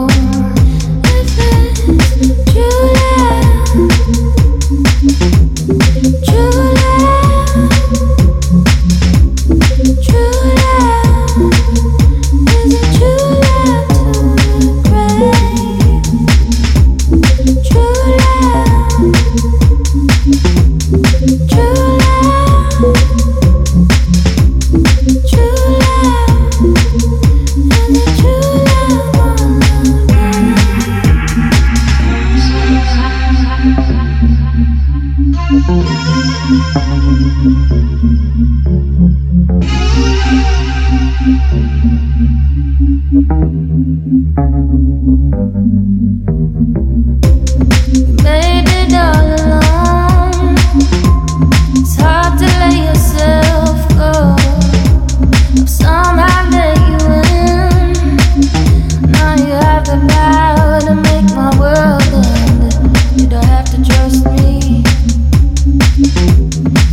E: don't have to trust me.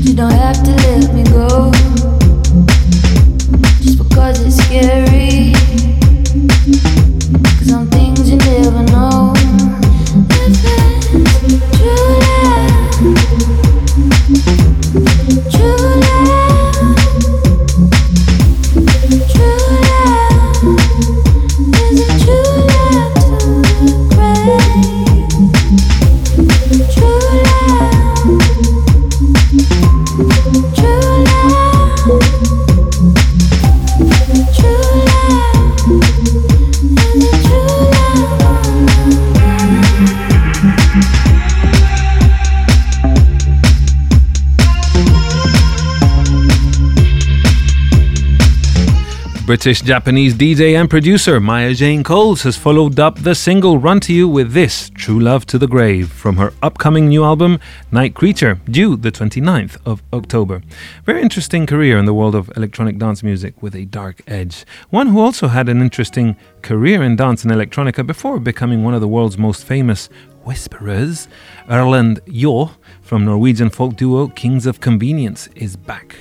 E: You don't have to let me go. Just because it's scary. Some things you never know.
S: British Japanese DJ and producer Maya Jane Coles has followed up the single Run to You with this, True Love to the Grave, from her upcoming new album, Night Creature, due the 29th of October. Very interesting career in the world of electronic dance music with a dark edge. One who also had an interesting career in dance and electronica before becoming one of the world's most famous Whisperers. Erlend Øye from Norwegian folk duo Kings of Convenience is back.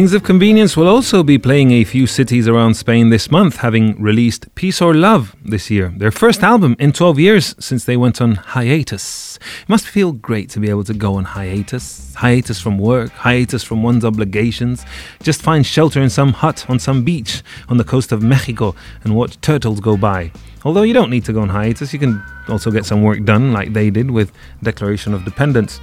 S: Kings of Convenience will also be playing a few cities around Spain this month, having released Peace or Love this year, their first album in 12 years since they went on hiatus. It must feel great to be able to go on hiatus, hiatus from work, hiatus from one's obligations, just find shelter in some hut on some beach on the coast of Mexico and watch turtles go by. Although you don't need to go on hiatus, you can also get some work done like they did with Declaration of Dependence.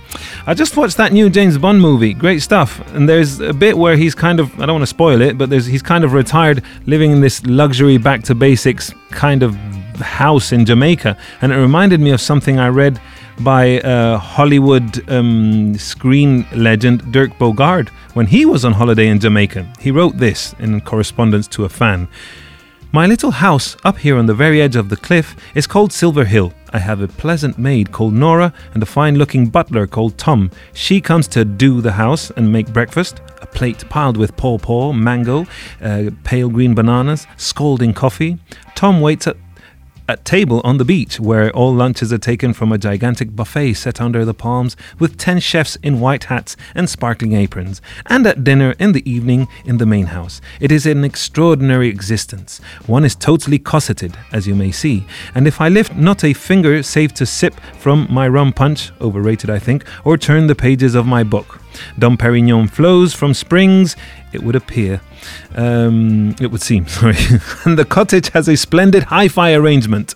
S: I just watched that new James Bond movie, great stuff. And there's a bit where he's kind of, I don't want to spoil it, but there's, he's kind of retired, living in this luxury back to basics kind of house in Jamaica. And it reminded me of something I read by uh, Hollywood um, screen legend Dirk Bogarde when he was on holiday in Jamaica. He wrote this in correspondence to a fan. My little house up here on the very edge of the cliff is called Silver Hill. I have a pleasant maid called Nora and a fine looking butler called Tom. She comes to do the house and make breakfast. A plate piled with pawpaw, mango, uh, pale green bananas, scalding coffee. Tom waits at at table on the beach where all lunches are taken from a gigantic buffet set under the palms with 10 chefs in white hats and sparkling aprons, and at dinner in the evening in the main house. It is an extraordinary existence. One is totally cosseted, as you may see, and if I lift not a finger save to sip from my rum punch, overrated I think, or turn the pages of my book. Dom Perignon flows from springs, it would appear. Um, it would seem, sorry. and the cottage has a splendid hi fi arrangement.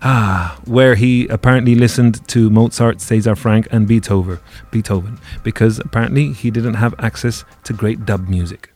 S: Ah, where he apparently listened to Mozart, Cesar Franck, and Beethoven, Beethoven, because apparently he didn't have access to great dub music.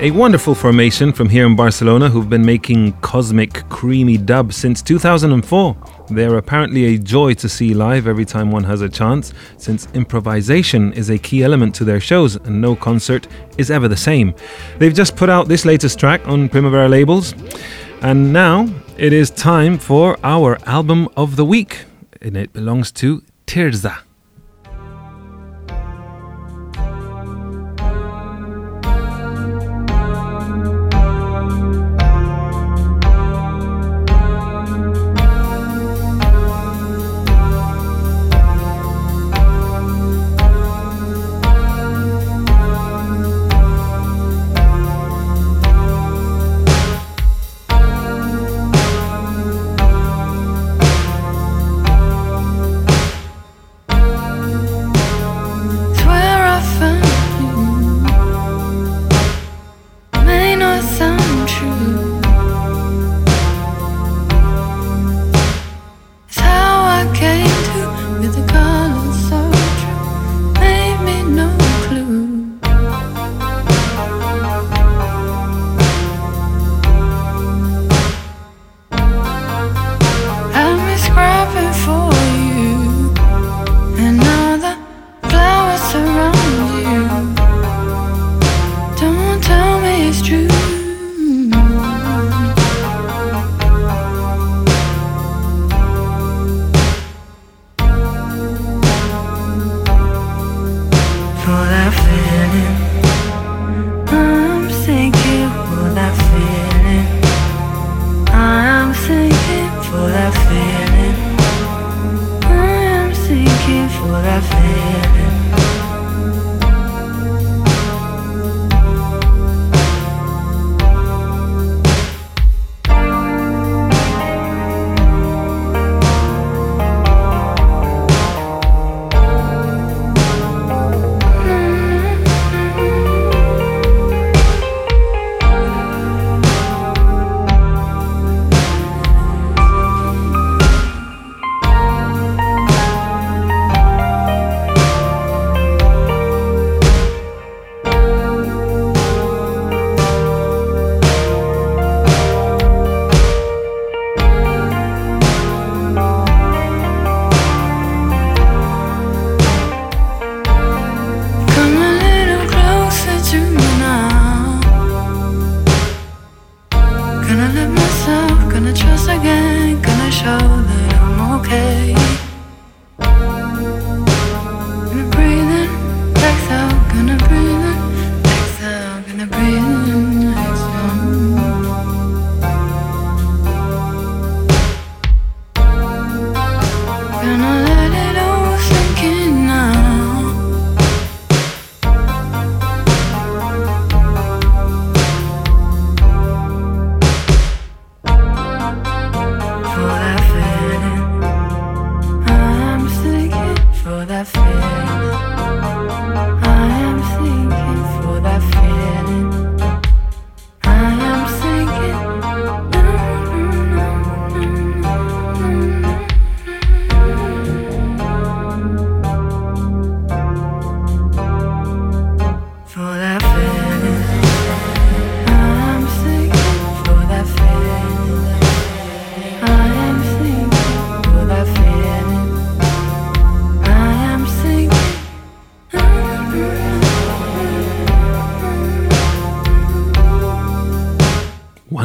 S: A wonderful formation from here in Barcelona who've been making cosmic, creamy dub since 2004. They're apparently a joy to see live every time one has a chance, since improvisation is a key element to their shows and no concert is ever the same. They've just put out this latest track on Primavera labels, and now it is time for our album of the week, and it belongs to
H: Tirzah.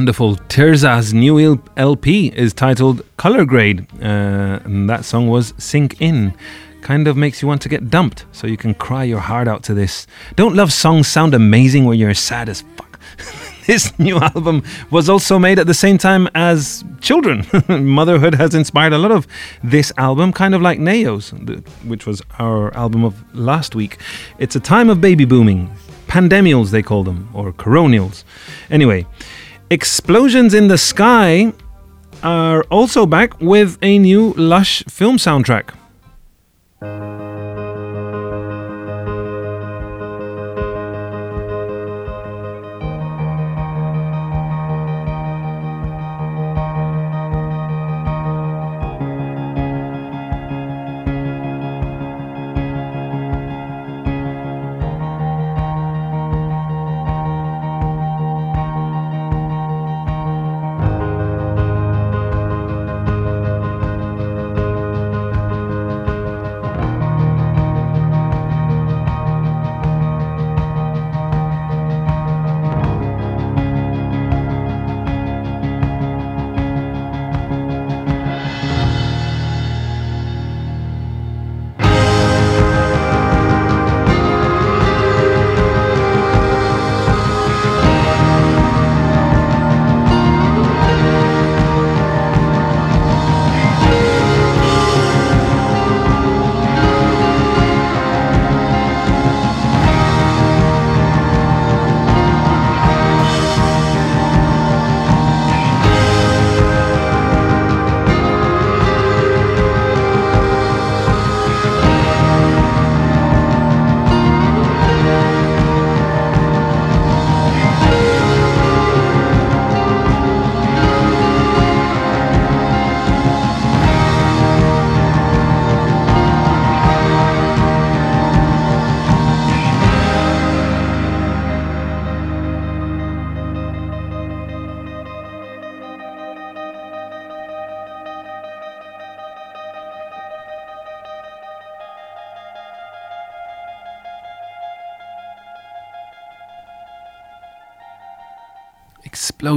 S: Wonderful. Tirzah's new LP is titled Color Grade, uh, and that song was Sink In. Kind of makes you want to get dumped, so you can cry your heart out to this. Don't love songs sound amazing when you're sad as fuck? this new album was also made at the same time as Children. Motherhood has inspired a lot of this album, kind of like Neo's, which was our album of last week. It's a time of baby booming. Pandemials, they call them, or coronials. Anyway, Explosions in the Sky are also back with a new Lush film soundtrack.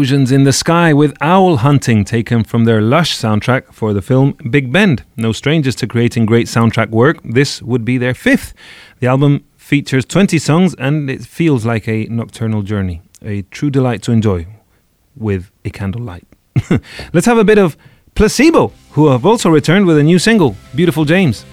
S: Explosions in the Sky with Owl Hunting, taken from their Lush soundtrack for the film Big Bend. No strangers to creating great soundtrack work, this would be their fifth. The album features 20 songs and it feels like a nocturnal journey, a true delight to enjoy with a candlelight. Let's have a bit of Placebo, who have also returned with a new single, Beautiful James.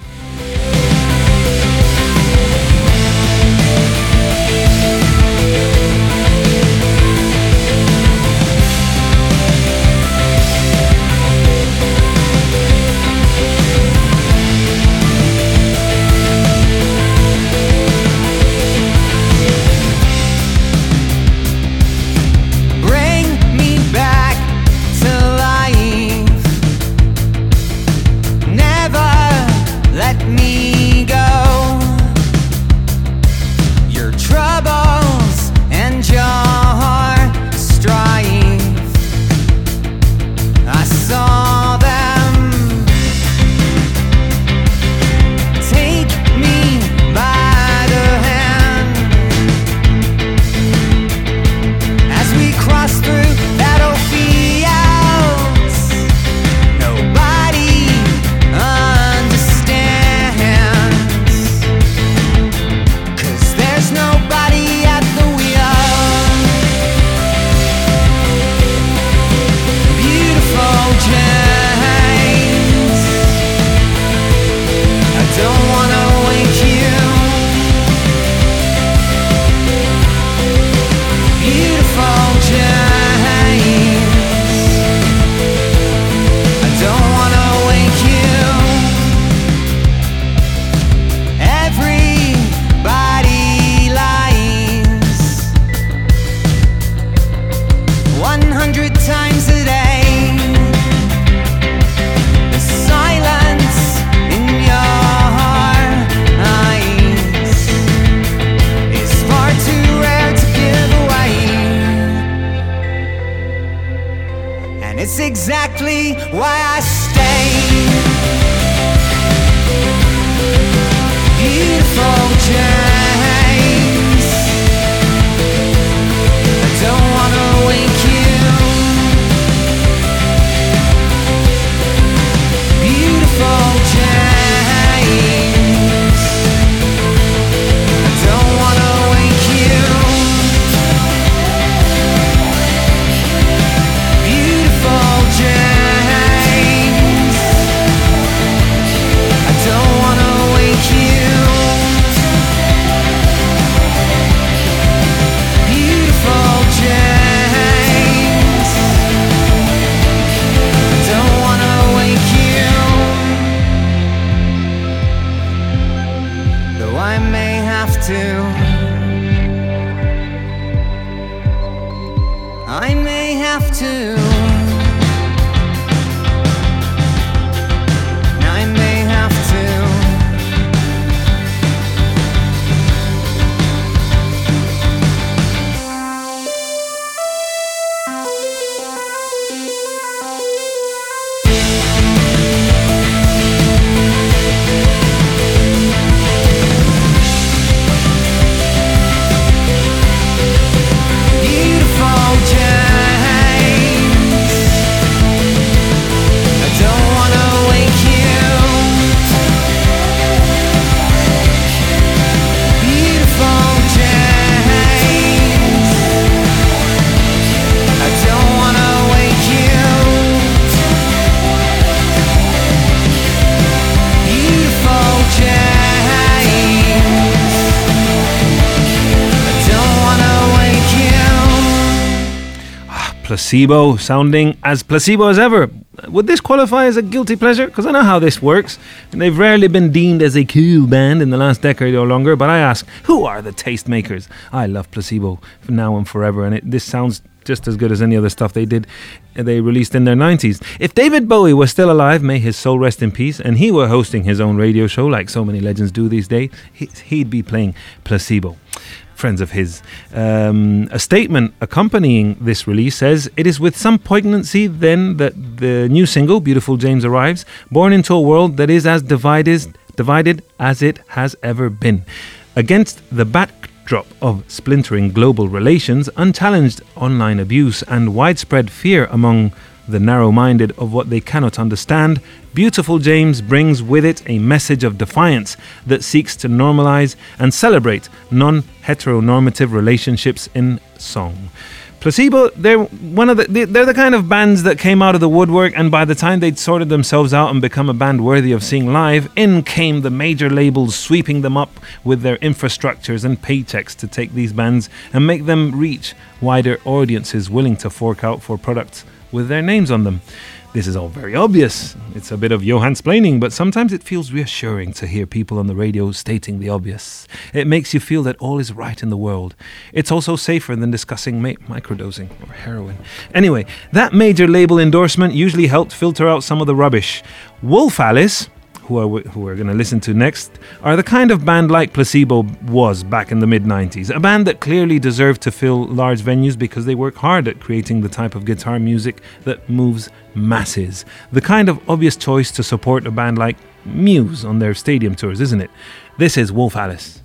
S: Placebo sounding as placebo as ever. Would this qualify as a guilty pleasure? Because I know how this works. And they've rarely been deemed as a cool band in the last decade or longer. But I ask, who are the tastemakers? I love placebo for now and forever. And it, this sounds just as good as any other stuff they did uh, they released in their 90s. If David Bowie was still alive, may his soul rest in peace, and he were hosting his own radio show like so many legends do these days, he, he'd be playing placebo friends of his. Um, a statement accompanying this release says, It is with some poignancy then that the new single, Beautiful James, arrives, born into a world that is as divided, divided as it has ever been. Against the backdrop of splintering global relations, unchallenged online abuse, and widespread fear among the narrow minded of what they cannot understand, Beautiful James brings with it a message of defiance that seeks to normalize and celebrate non heteronormative relationships in song. Placebo, they're one of the they- they're the kind of bands that came out of the woodwork, and by the time they'd sorted themselves out and become a band worthy of seeing live, in came the major labels sweeping them up with their infrastructures and paychecks to take these bands and make them reach wider audiences willing to fork out for products with their names on them. This is all very obvious. It's a bit of Johann splaining, but sometimes it feels reassuring to hear people on the radio stating the obvious. It makes you feel that all is right in the world. It's also safer than discussing ma- microdosing or heroin. Anyway, that major label endorsement usually helped filter out some of the rubbish. Wolf Alice, who are who we're going to listen to next, are the kind of band like Placebo was back in the mid 90s. A band that clearly deserved to fill large venues because they work hard at creating the type of guitar music that moves masses. The kind of obvious choice to support a band like Muse on their stadium tours, isn't it? This is Wolf Alice.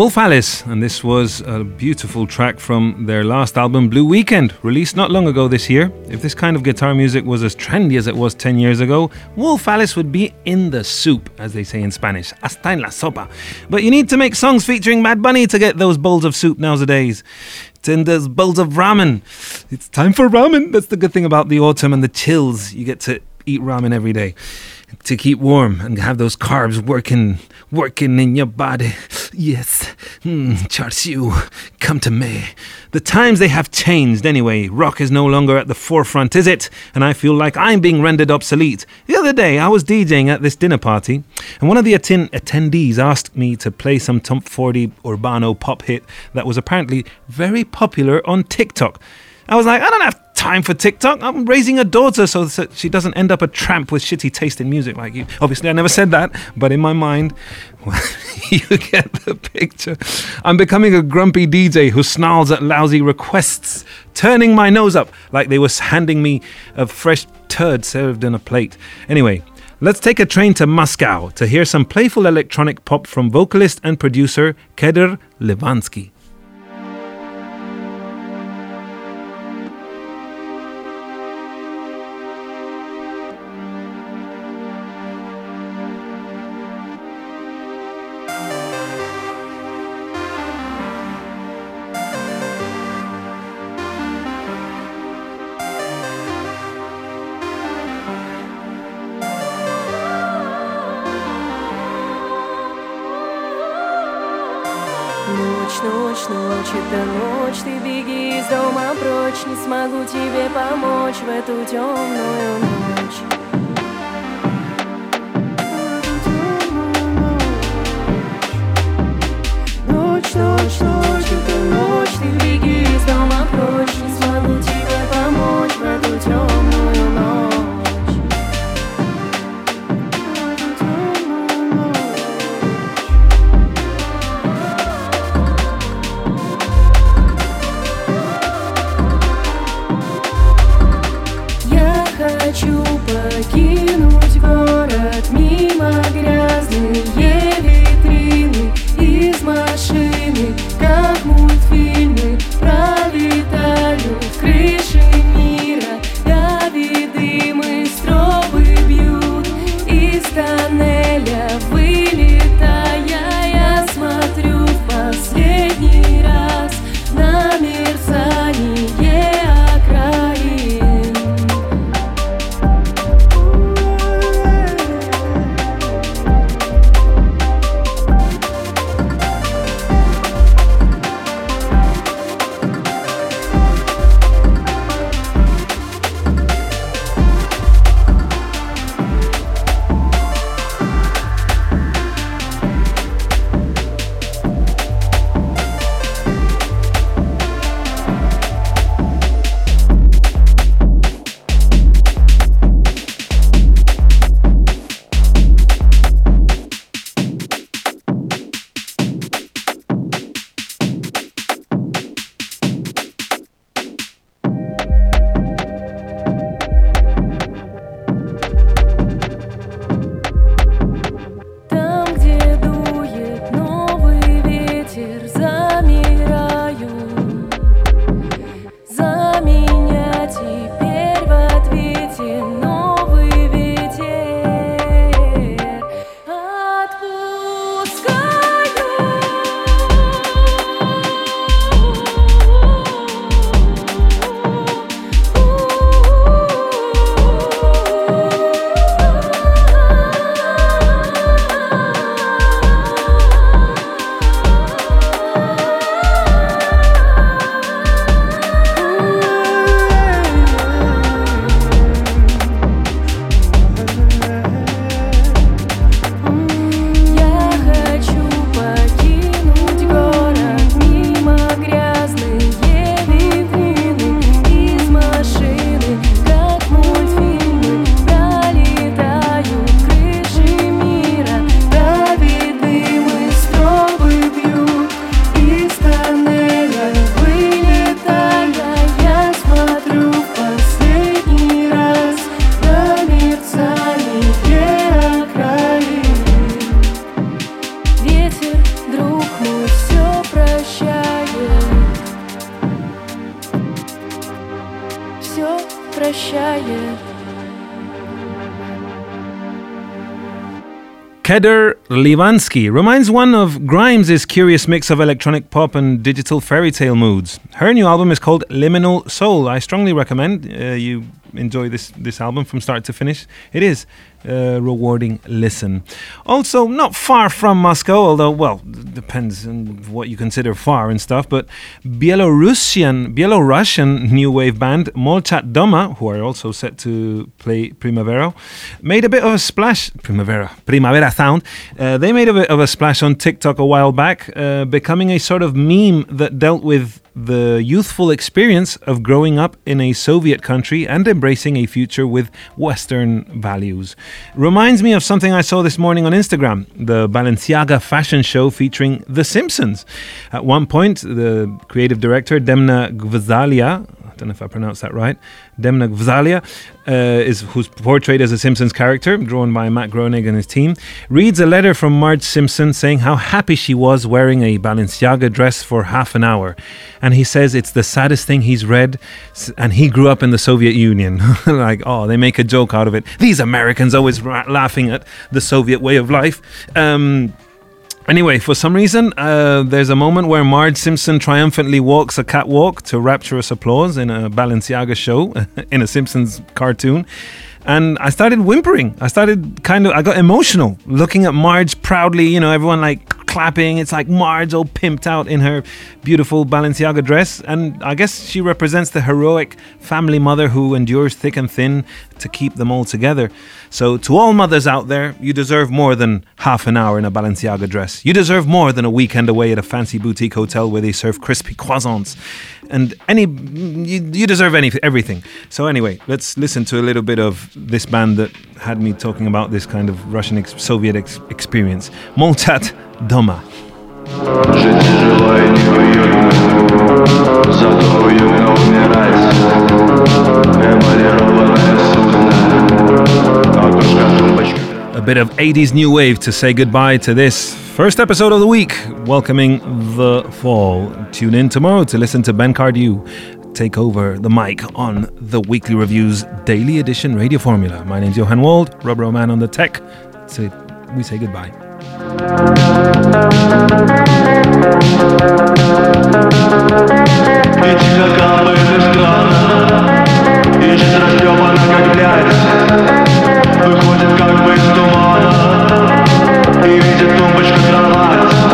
S: Wolf Alice, and this was a beautiful track from their last album, Blue Weekend, released not long ago this year. If this kind of guitar music was as trendy as it was 10 years ago, Wolf Alice would be in the soup, as they say in Spanish, hasta en la sopa. But you need to make songs featuring Bad Bunny to get those bowls of soup nowadays. Those bowls of ramen. It's time for ramen. That's the good thing about the autumn and the chills. You get to eat ramen every day to keep warm and have those carbs working working in your body. Yes, mm, Charsiu, come to me. The times they have changed anyway. Rock is no longer at the forefront, is it? And I feel like I'm being rendered obsolete. The other day, I was DJing at this dinner party, and one of the atten- attendees asked me to play some Top 40 Urbano pop hit that was apparently very popular on TikTok. I was like, I don't have time for TikTok. I'm raising a daughter so that she doesn't end up a tramp with shitty taste in music like you. Obviously, I never said that, but in my mind, well, you get the picture. I'm becoming a grumpy DJ who snarls at lousy requests, turning my nose up like they were handing me a fresh turd served in a plate. Anyway, let's take a train to Moscow to hear some playful electronic pop from vocalist and producer Kedr Livanskiy.
T: Ночь, ночь, ты беги из дома прочь, не смогу тебе помочь в эту темную. Ночь,
S: Kedr Livanskiy reminds one of Grimes' curious mix of electronic pop and digital fairy tale moods. Her new album is called Liminal Soul. I strongly recommend uh, you enjoy this, this album from start to finish. It is a rewarding listen. Also, not far from Moscow, although, well, depends on what you consider far and stuff, but Belarusian, Belarusian new wave band Molchat Doma, who are also set to play Primavera, made a bit of a splash. Primavera, Primavera sound. Uh, they made a bit of a splash on TikTok a while back, uh, becoming a sort of meme that dealt with the youthful experience of growing up in a Soviet country and embracing a future with Western values. Reminds me of something I saw this morning on Instagram the Balenciaga fashion show featuring The Simpsons. At one point, the creative director, Demna Gvasalia, I don't know if I pronounced that right, Demna Gvasalia, uh, is who's portrayed as a Simpsons character, drawn by Matt Groening and his team, reads a letter from Marge Simpson saying how happy she was wearing a Balenciaga dress for half an hour. And he says it's the saddest thing he's read, and he grew up in the Soviet Union. like, oh, they make a joke out of it. These Americans always ra- laughing at the Soviet way of life. Um, Anyway, for some reason, uh, there's a moment where Marge Simpson triumphantly walks a catwalk to rapturous applause in a Balenciaga show in a Simpsons cartoon. And I started whimpering. I started kind of, I got emotional looking at Marge proudly, you know, everyone like clapping. It's like Marge all pimped out in her beautiful Balenciaga dress. And I guess she represents the heroic family mother who endures thick and thin to keep them all together. So, to all mothers out there, you deserve more than half an hour in a Balenciaga dress. You deserve more than a weekend away at a fancy boutique hotel where they serve crispy croissants and any you, you deserve any everything. So anyway, let's listen to a little bit of this band that had me talking about this kind of Russian ex- Soviet ex- experience. Molchat Doma. A bit of 80s new wave to say goodbye to this first episode of the week, welcoming the fall. Tune in tomorrow to listen to Ben Cardew take over the mic on the Weekly Reviews Daily Edition Radio Formula. My name's Johan Wald, Rubber Man on the tech. So we say goodbye.
U: Птичка капает из крана, ищет растрепана, как грязь. Выходит как бы из тумана Em de tumbas
R: pesadas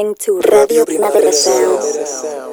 R: listening to Radio Primavera Sound.